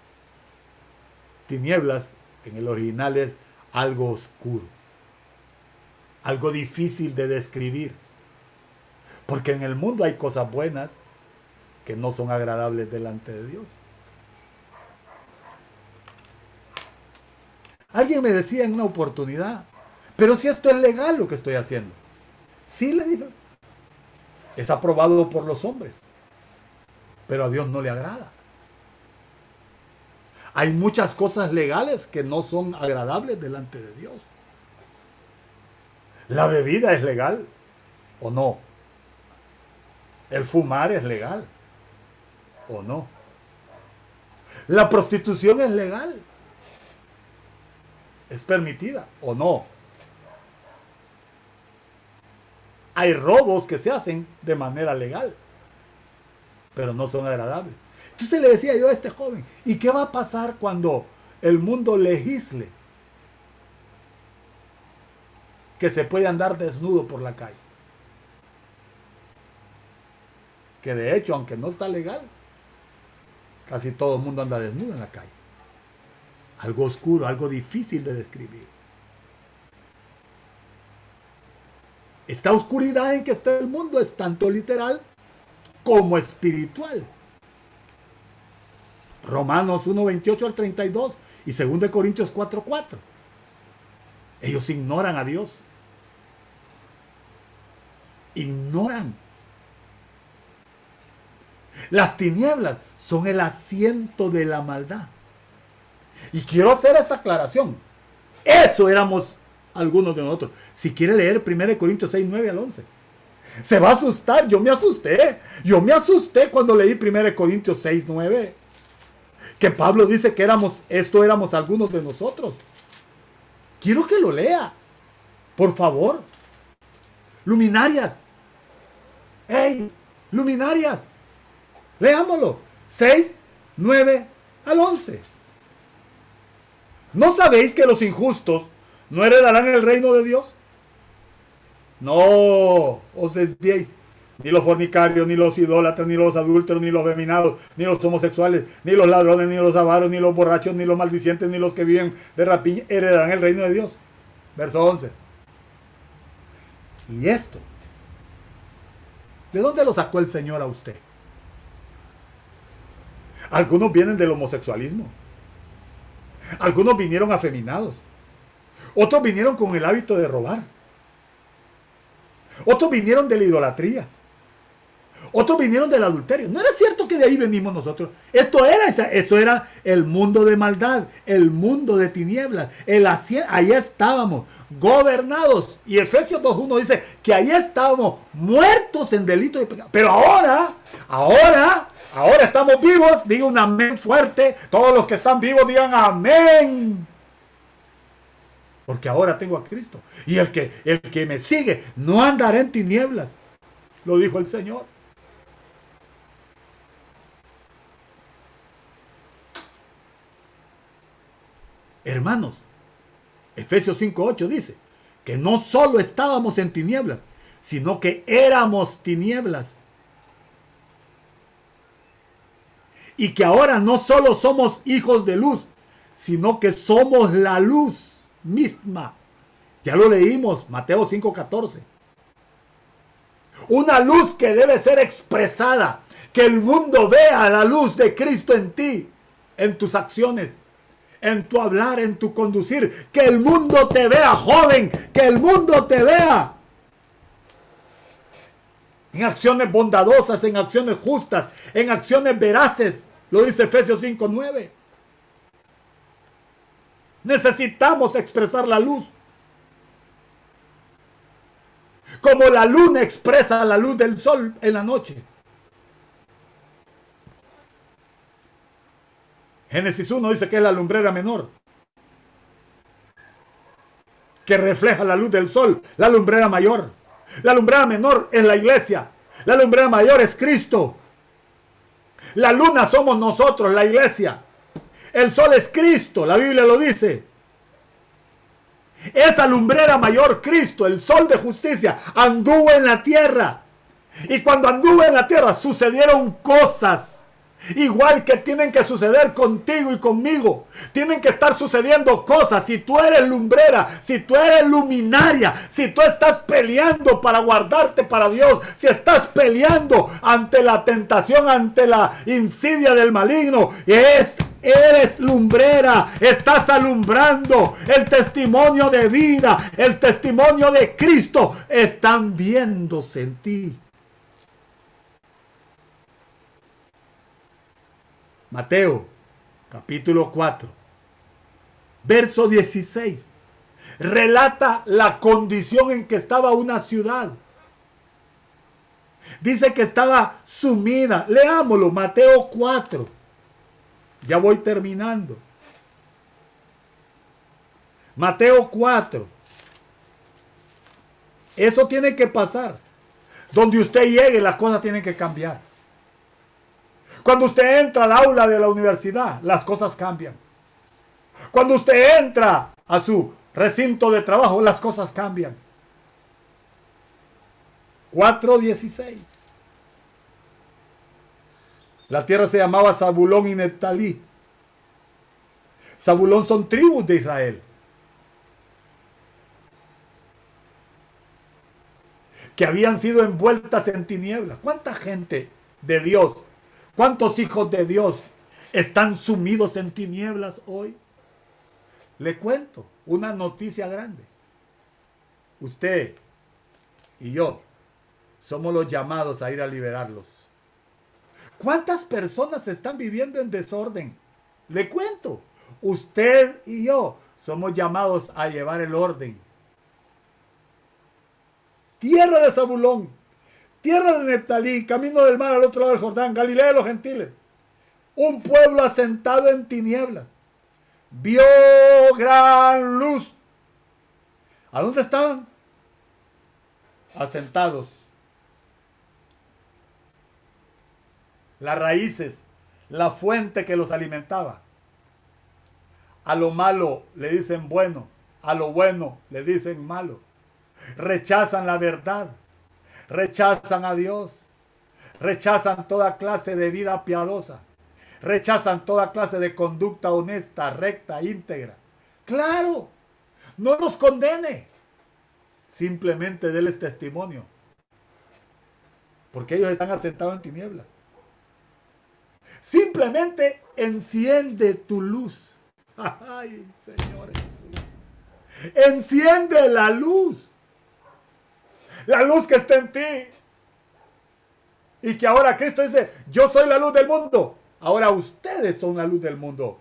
Speaker 1: Tinieblas en el original es algo oscuro. Algo difícil de describir. Porque en el mundo hay cosas buenas que no son agradables delante de Dios. Alguien me decía en una oportunidad, pero si esto es legal lo que estoy haciendo. Sí, le digo es aprobado por los hombres, pero a Dios no le agrada. Hay muchas cosas legales que no son agradables delante de Dios. La bebida es legal o no. El fumar es legal o no. La prostitución es legal. Es permitida o no. Hay robos que se hacen de manera legal, pero no son agradables. Entonces le decía yo a este joven, ¿y qué va a pasar cuando el mundo legisle que se puede andar desnudo por la calle. Que de hecho, aunque no está legal, casi todo el mundo anda desnudo en la calle. Algo oscuro, algo difícil de describir. Esta oscuridad en que está el mundo es tanto literal como espiritual. Romanos 1, 28 al 32 y 2 Corintios 4, 4. Ellos ignoran a Dios. Ignoran. Las tinieblas son el asiento de la maldad. Y quiero hacer esta aclaración. Eso éramos algunos de nosotros. Si quiere leer 1 Corintios 6, 9 al 11. Se va a asustar. Yo me asusté. Yo me asusté cuando leí 1 Corintios 6, 9. Que Pablo dice que éramos, esto éramos algunos de nosotros. Quiero que lo lea. Por favor. Luminarias. ¡Ey! Luminarias. Leámoslo. 6, 9 al 11. ¿No sabéis que los injustos no heredarán el reino de Dios? No os desviéis. Ni los fornicarios, ni los idólatras, ni los adúlteros, ni los feminados, ni los homosexuales, ni los ladrones, ni los avaros, ni los borrachos, ni los maldicientes, ni los que viven de rapiña heredarán el reino de Dios. Verso 11. Y esto, ¿de dónde lo sacó el Señor a usted? Algunos vienen del homosexualismo. Algunos vinieron afeminados. Otros vinieron con el hábito de robar. Otros vinieron de la idolatría. Otros vinieron del adulterio. No era cierto que de ahí venimos nosotros. Esto era eso era el mundo de maldad, el mundo de tinieblas. El, ahí estábamos, gobernados. Y Efesios 2.1 dice que ahí estábamos muertos en delito y pecado. Pero ahora, ahora, ahora estamos vivos. Diga un amén fuerte. Todos los que están vivos digan amén porque ahora tengo a Cristo. Y el que, el que me sigue no andará en tinieblas, lo dijo el Señor. Hermanos, Efesios 5.8 dice que no solo estábamos en tinieblas, sino que éramos tinieblas. Y que ahora no solo somos hijos de luz, sino que somos la luz misma. Ya lo leímos, Mateo 5.14. Una luz que debe ser expresada, que el mundo vea la luz de Cristo en ti, en tus acciones, en tu hablar, en tu conducir. Que el mundo te vea, joven, que el mundo te vea. En acciones bondadosas, en acciones justas, en acciones veraces. Lo dice Efesios 5.9. Necesitamos expresar la luz. Como la luna expresa la luz del sol en la noche. Génesis 1 dice que es la lumbrera menor, que refleja la luz del sol, la lumbrera mayor. La lumbrera menor es la iglesia, la lumbrera mayor es Cristo. La luna somos nosotros, la iglesia. El sol es Cristo, la Biblia lo dice. Esa lumbrera mayor, Cristo, el sol de justicia, anduvo en la tierra. Y cuando anduvo en la tierra sucedieron cosas Igual que tienen que suceder contigo y conmigo. Tienen que estar sucediendo cosas. Si tú eres lumbrera, si tú eres luminaria, si tú estás peleando para guardarte para Dios, si estás peleando ante la tentación, ante la insidia del maligno, es, eres lumbrera, estás alumbrando el testimonio de vida, el testimonio de Cristo, están viéndose en ti. Mateo, capítulo 4, verso 16, relata la condición en que estaba una ciudad. Dice que estaba sumida. Leámoslo, Mateo 4. Ya voy terminando. Mateo 4. Eso tiene que pasar. Donde usted llegue, las cosas tienen que cambiar. Cuando usted entra al aula de la universidad, las cosas cambian. Cuando usted entra a su recinto de trabajo, las cosas cambian. 4.16. La tierra se llamaba Zabulón y Neptalí. Zabulón son tribus de Israel. Que habían sido envueltas en tinieblas. ¿Cuánta gente de Dios, cuántos hijos de Dios están sumidos en tinieblas hoy? Le cuento una noticia grande. Usted y yo somos los llamados a ir a liberarlos. ¿Cuántas personas están viviendo en desorden? Le cuento. Usted y yo somos llamados a llevar el orden. Tierra de Zabulón, tierra de Neptalí, camino del mar al otro lado del Jordán, Galilea de los gentiles. Un pueblo asentado en tinieblas. Vio gran luz. ¿A dónde estaban? Asentados. Las raíces, la fuente que los alimentaba. A lo malo le dicen bueno, a lo bueno le dicen malo. Rechazan la verdad, rechazan a Dios, rechazan toda clase de vida piadosa, rechazan toda clase de conducta honesta, recta, íntegra. Claro, no nos condene, simplemente déles testimonio, porque ellos están asentados en tinieblas. Simplemente enciende tu luz Ay, Señor Jesús. Enciende la luz. La luz que está en ti. Y que ahora Cristo dice, yo soy la luz del mundo. Ahora ustedes son la luz del mundo.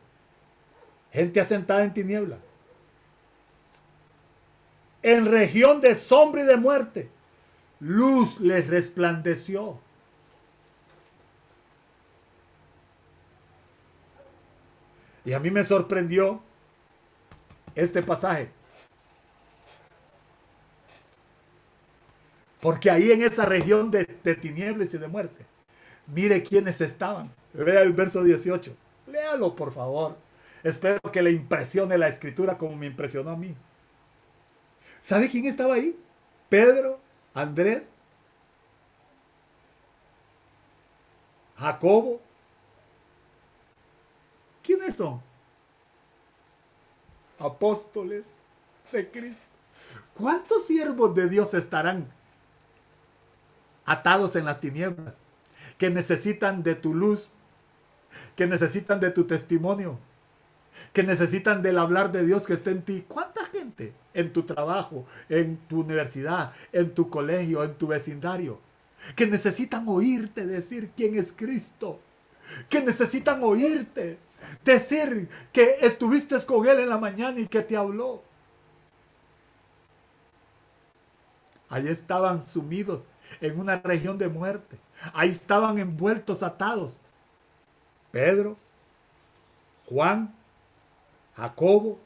Speaker 1: Gente asentada en tiniebla. En región de sombra y de muerte. Luz les resplandeció. Y a mí me sorprendió este pasaje. Porque ahí en esa región de, tinieblas y de muerte, mire quiénes estaban. Vea el verso 18. Léalo, por favor. Espero que le impresione la escritura como me impresionó a mí. ¿Sabe quién estaba ahí? Pedro, Andrés, Jacobo, ¿Quiénes son? Apóstoles de Cristo. ¿Cuántos siervos de Dios estarán atados en las tinieblas? Que necesitan de tu luz, que necesitan de tu testimonio, que necesitan del hablar de Dios que está en ti. ¿Cuánta gente en tu trabajo, en tu universidad, en tu colegio, en tu vecindario, que necesitan oírte decir quién es Cristo? Que necesitan oírte Decir que estuviste con Él en la mañana y que te habló. Allí estaban sumidos en una región de muerte. Ahí estaban envueltos, atados. Pedro, Juan, Jacobo.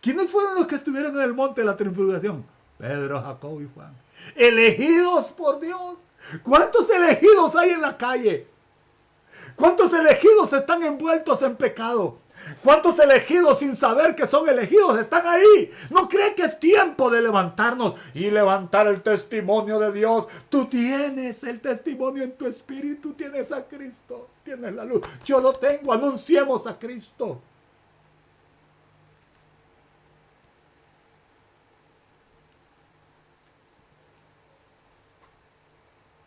Speaker 1: ¿Quiénes fueron los que estuvieron en el monte de la transfiguración? Pedro, Jacobo y Juan. Elegidos por Dios. ¿Cuántos elegidos hay en la calle? ¿Cuántos elegidos están envueltos en pecado? ¿Cuántos elegidos sin saber que son elegidos están ahí? ¿No cree que es tiempo de levantarnos y levantar el testimonio de Dios? Tú tienes el testimonio en tu espíritu, tienes a Cristo, tienes la luz. Yo lo tengo, anunciemos a Cristo.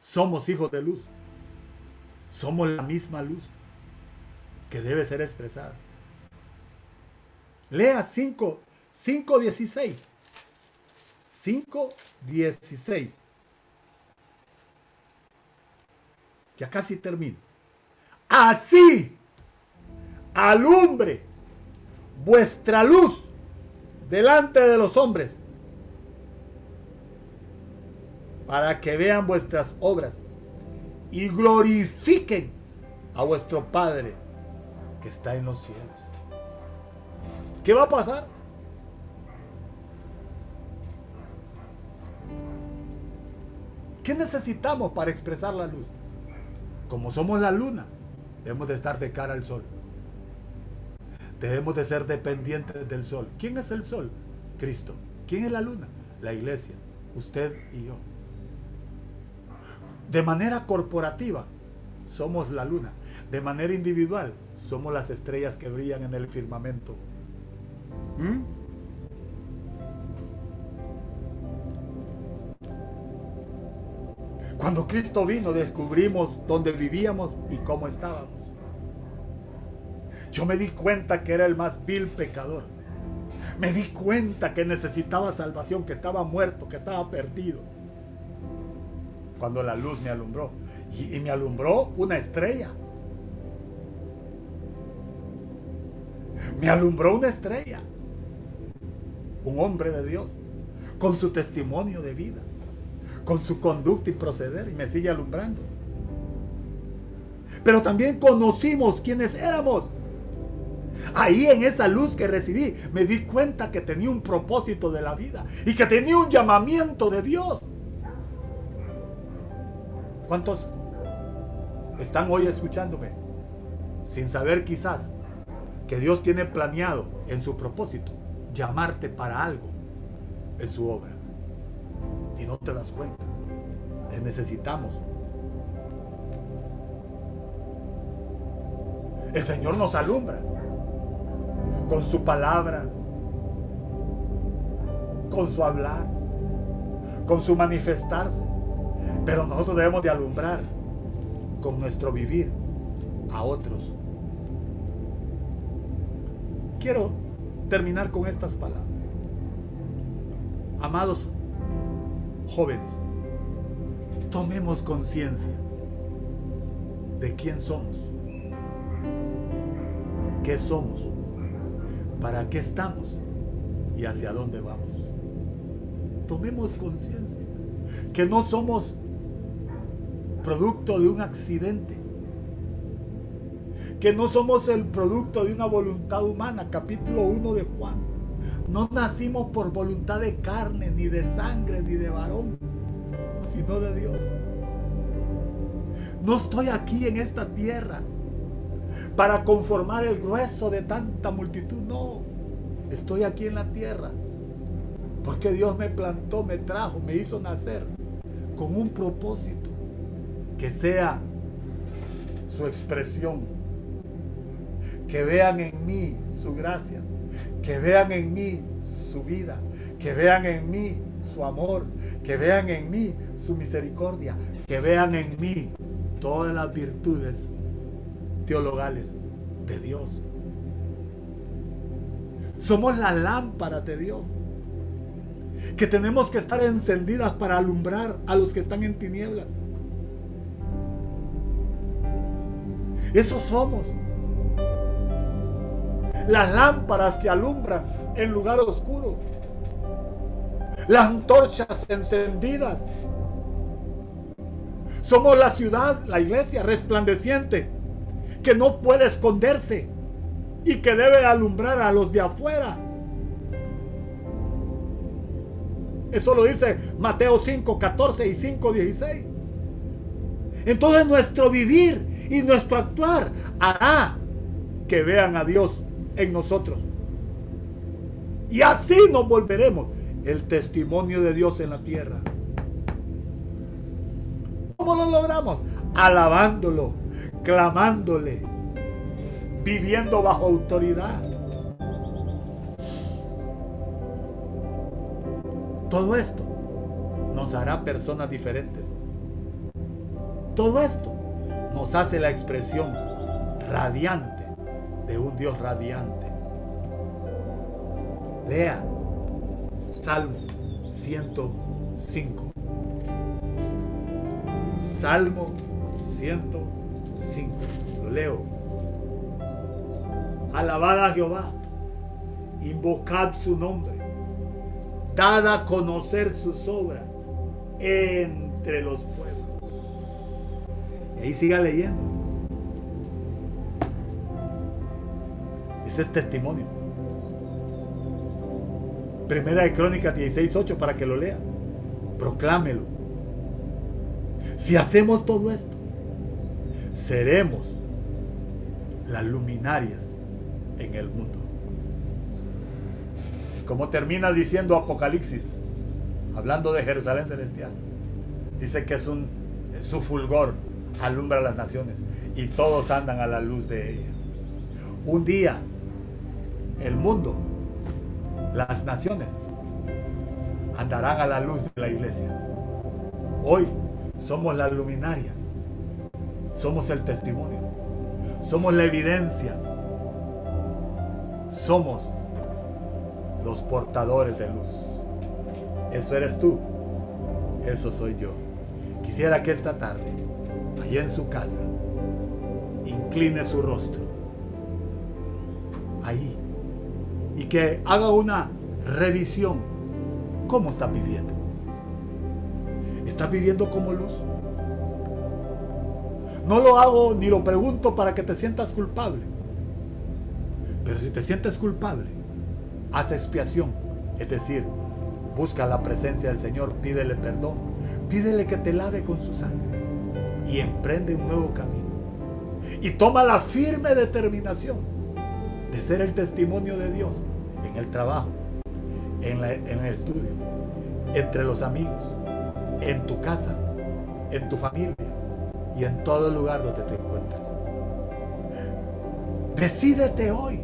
Speaker 1: Somos hijos de luz. Somos la misma luz que debe ser expresada. Lea 5, 5.16. 5.16. Ya casi termino. Así alumbre vuestra luz delante de los hombres para que vean vuestras obras y glorifiquen a vuestro Padre que está en los cielos. ¿Qué va a pasar? ¿Qué necesitamos para expresar la luz? Como somos la luna, debemos de estar de cara al sol. Debemos de ser dependientes del sol. ¿Quién es el sol? Cristo. ¿Quién es la luna? La iglesia. Usted y yo. De manera corporativa, somos la luna. De manera individual, somos las estrellas que brillan en el firmamento. ¿Mm? Cuando Cristo vino descubrimos dónde vivíamos y cómo estábamos. Yo me di cuenta que era el más vil pecador. Me di cuenta que necesitaba salvación, que estaba muerto, que estaba perdido. Cuando la luz me alumbró. Y, me alumbró una estrella. Me alumbró una estrella. Un hombre de Dios. Con su testimonio de vida con su conducta y proceder y me sigue alumbrando. Pero también conocimos quiénes éramos. Ahí en esa luz que recibí me di cuenta que tenía un propósito de la vida y que tenía un llamamiento de Dios. ¿Cuántos están hoy escuchándome sin saber quizás que Dios tiene planeado en su propósito llamarte para algo en su obra? y no te das cuenta. Te necesitamos. El Señor nos alumbra con su palabra, con su hablar, con su manifestarse. Pero nosotros debemos de alumbrar con nuestro vivir a otros. Quiero terminar con estas palabras. Amados jóvenes, tomemos conciencia de quién somos, qué somos, para qué estamos y hacia dónde vamos. Tomemos conciencia que no somos producto de un accidente, que no somos el producto de una voluntad humana, capítulo 1 de Juan no nacimos por voluntad de carne, ni de sangre, ni de varón, sino de Dios. No estoy aquí en esta tierra para conformar el grueso de tanta multitud. No, estoy aquí en la tierra porque Dios me plantó, me trajo, me hizo nacer con un propósito que sea su expresión. Que vean en mí su gracia que vean en mí su vida, que vean en mí su amor, que vean en mí su misericordia, que vean en mí todas las virtudes teologales de Dios. Somos la lámpara de Dios, que tenemos que estar encendidas para alumbrar a los que están en tinieblas. Eso somos las lámparas que alumbran en lugar oscuro, las antorchas encendidas. Somos la ciudad, la iglesia resplandeciente, que no puede esconderse y que debe alumbrar a los de afuera. Eso lo dice Mateo 5, 14 y 5, 16. Entonces nuestro vivir y nuestro actuar hará que vean a Dios en nosotros. Y así nos volveremos el testimonio de Dios en la tierra. ¿Cómo lo logramos? Alabándolo, clamándole, viviendo bajo autoridad. Todo esto nos hará personas diferentes. Todo esto nos hace la expresión radiante de un Dios radiante. Lea Salmo 105. Salmo 105. Lo leo. Alabad a Jehová. Invocad su nombre. Dad a conocer sus obras entre los pueblos. Y ahí siga leyendo. es testimonio. Primera de Crónicas 16.8 para que lo lea. Proclámelo. Si hacemos todo esto, seremos las luminarias en el mundo. Como termina diciendo Apocalipsis, hablando de Jerusalén celestial, dice que es un su fulgor alumbra las naciones y todos andan a la luz de ella. Un día el mundo, las naciones andarán a la luz de la iglesia. Hoy somos las luminarias, somos el testimonio, somos la evidencia, somos los portadores de luz. Eso eres tú, eso soy yo. Quisiera que esta tarde, allá en su casa, incline su rostro ahí y que haga una revisión. ¿Cómo está viviendo? ¿Está viviendo como luz? No lo hago ni lo pregunto para que te sientas culpable. Pero si te sientes culpable, haz expiación. Es decir, busca la presencia del Señor, pídele perdón, pídele que te lave con su sangre y emprende un nuevo camino. Y toma la firme determinación de ser el testimonio de Dios en el trabajo, en, el estudio, entre los amigos, en tu casa, en tu familia y en todo lugar donde te encuentres. Decídete hoy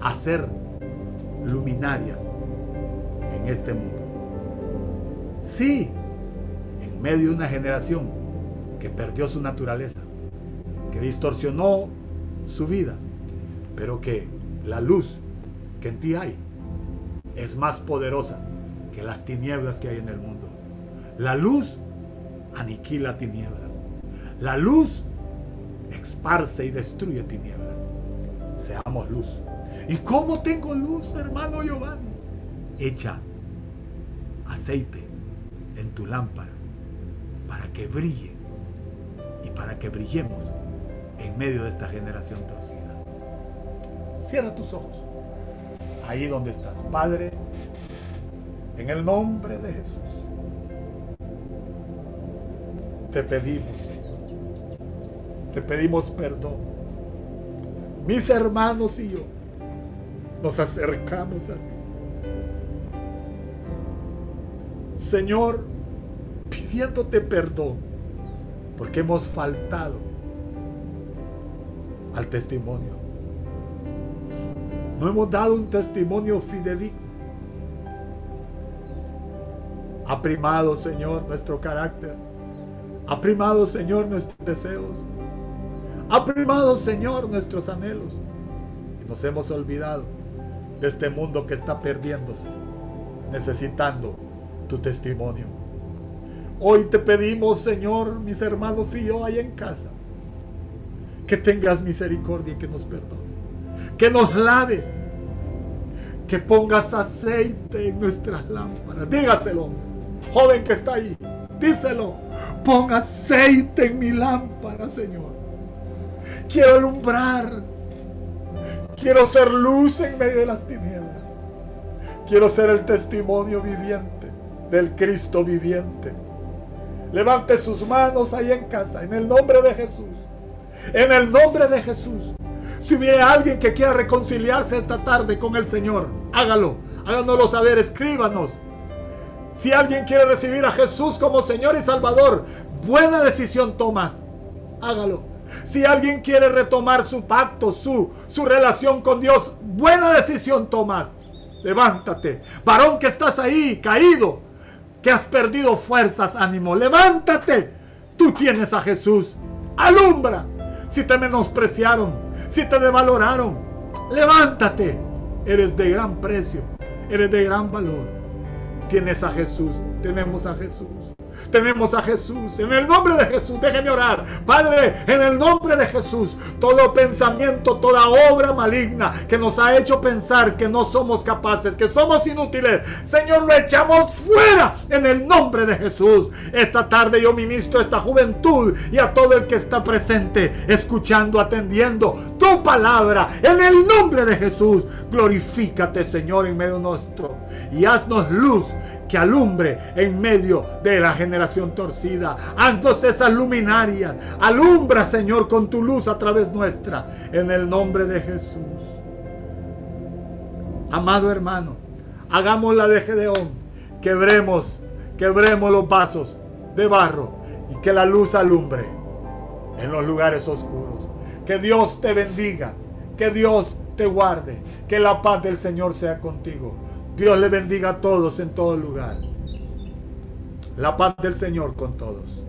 Speaker 1: a ser luminarias en este mundo. Sí, en medio de una generación que perdió su naturaleza, que distorsionó su vida, pero que la luz que en ti hay es más poderosa que las tinieblas que hay en el mundo. La luz aniquila tinieblas. La luz esparce y destruye tinieblas. Seamos luz. ¿Y cómo tengo luz, hermano Giovanni? Echa aceite en tu lámpara para que brille y para que brillemos en medio de esta generación torcida. Cierra tus ojos. Ahí donde estás, Padre, en el nombre de Jesús. Te pedimos, Señor. Te pedimos perdón. Mis hermanos y yo nos acercamos a ti. Señor, pidiéndote perdón porque hemos faltado al testimonio. No hemos dado un testimonio fidedigno. Ha primado, Señor, nuestro carácter. Ha primado, Señor, nuestros deseos. Ha primado, Señor, nuestros anhelos. Y nos hemos olvidado de este mundo que está perdiéndose, necesitando tu testimonio. Hoy te pedimos, Señor, mis hermanos y yo ahí en casa, que tengas misericordia y que nos perdone, que nos laves, que pongas aceite en nuestras lámparas. Dígaselo, joven que está ahí, díselo, pon aceite en mi lámpara, Señor. Quiero alumbrar, quiero ser luz en medio de las tinieblas, quiero ser el testimonio viviente del Cristo viviente Levante sus manos ahí en casa, en el nombre de Jesús. En el nombre de Jesús. Si hubiera alguien que quiera reconciliarse esta tarde con el Señor, hágalo. Háganoslo saber, escríbanos. Si alguien quiere recibir a Jesús como Señor y Salvador, buena decisión tomas. Hágalo. Si alguien quiere retomar su pacto, su, su relación con Dios, buena decisión tomas. Levántate. Varón que estás ahí, caído que has perdido fuerzas, ánimo. Levántate. Tú tienes a Jesús. Alumbra. Si te menospreciaron, si te devaloraron, levántate. Eres de gran precio. Eres de gran valor. Tienes a Jesús. Tenemos a Jesús. Tenemos a Jesús. En el nombre de Jesús, déjeme orar. Padre, en el nombre de Jesús, todo pensamiento, toda obra maligna que nos ha hecho pensar que no somos capaces, que somos inútiles, Señor, lo echamos fuera en el nombre de Jesús. Esta tarde yo ministro a esta juventud y a todo el que está presente, escuchando, atendiendo tu palabra. En el nombre de Jesús, glorifícate, Señor, en medio nuestro y haznos luz que alumbre en medio de la generación torcida. Haznos esas luminarias. Alumbra, Señor, con tu luz a través nuestra. En el nombre de Jesús. Amado hermano, hagamos la de Gedeón. Quebremos, quebremos los vasos de barro y que la luz alumbre en los lugares oscuros. Que Dios te bendiga, que Dios te guarde, que la paz del Señor sea contigo. Dios le bendiga a todos en todo lugar. La paz del Señor con todos.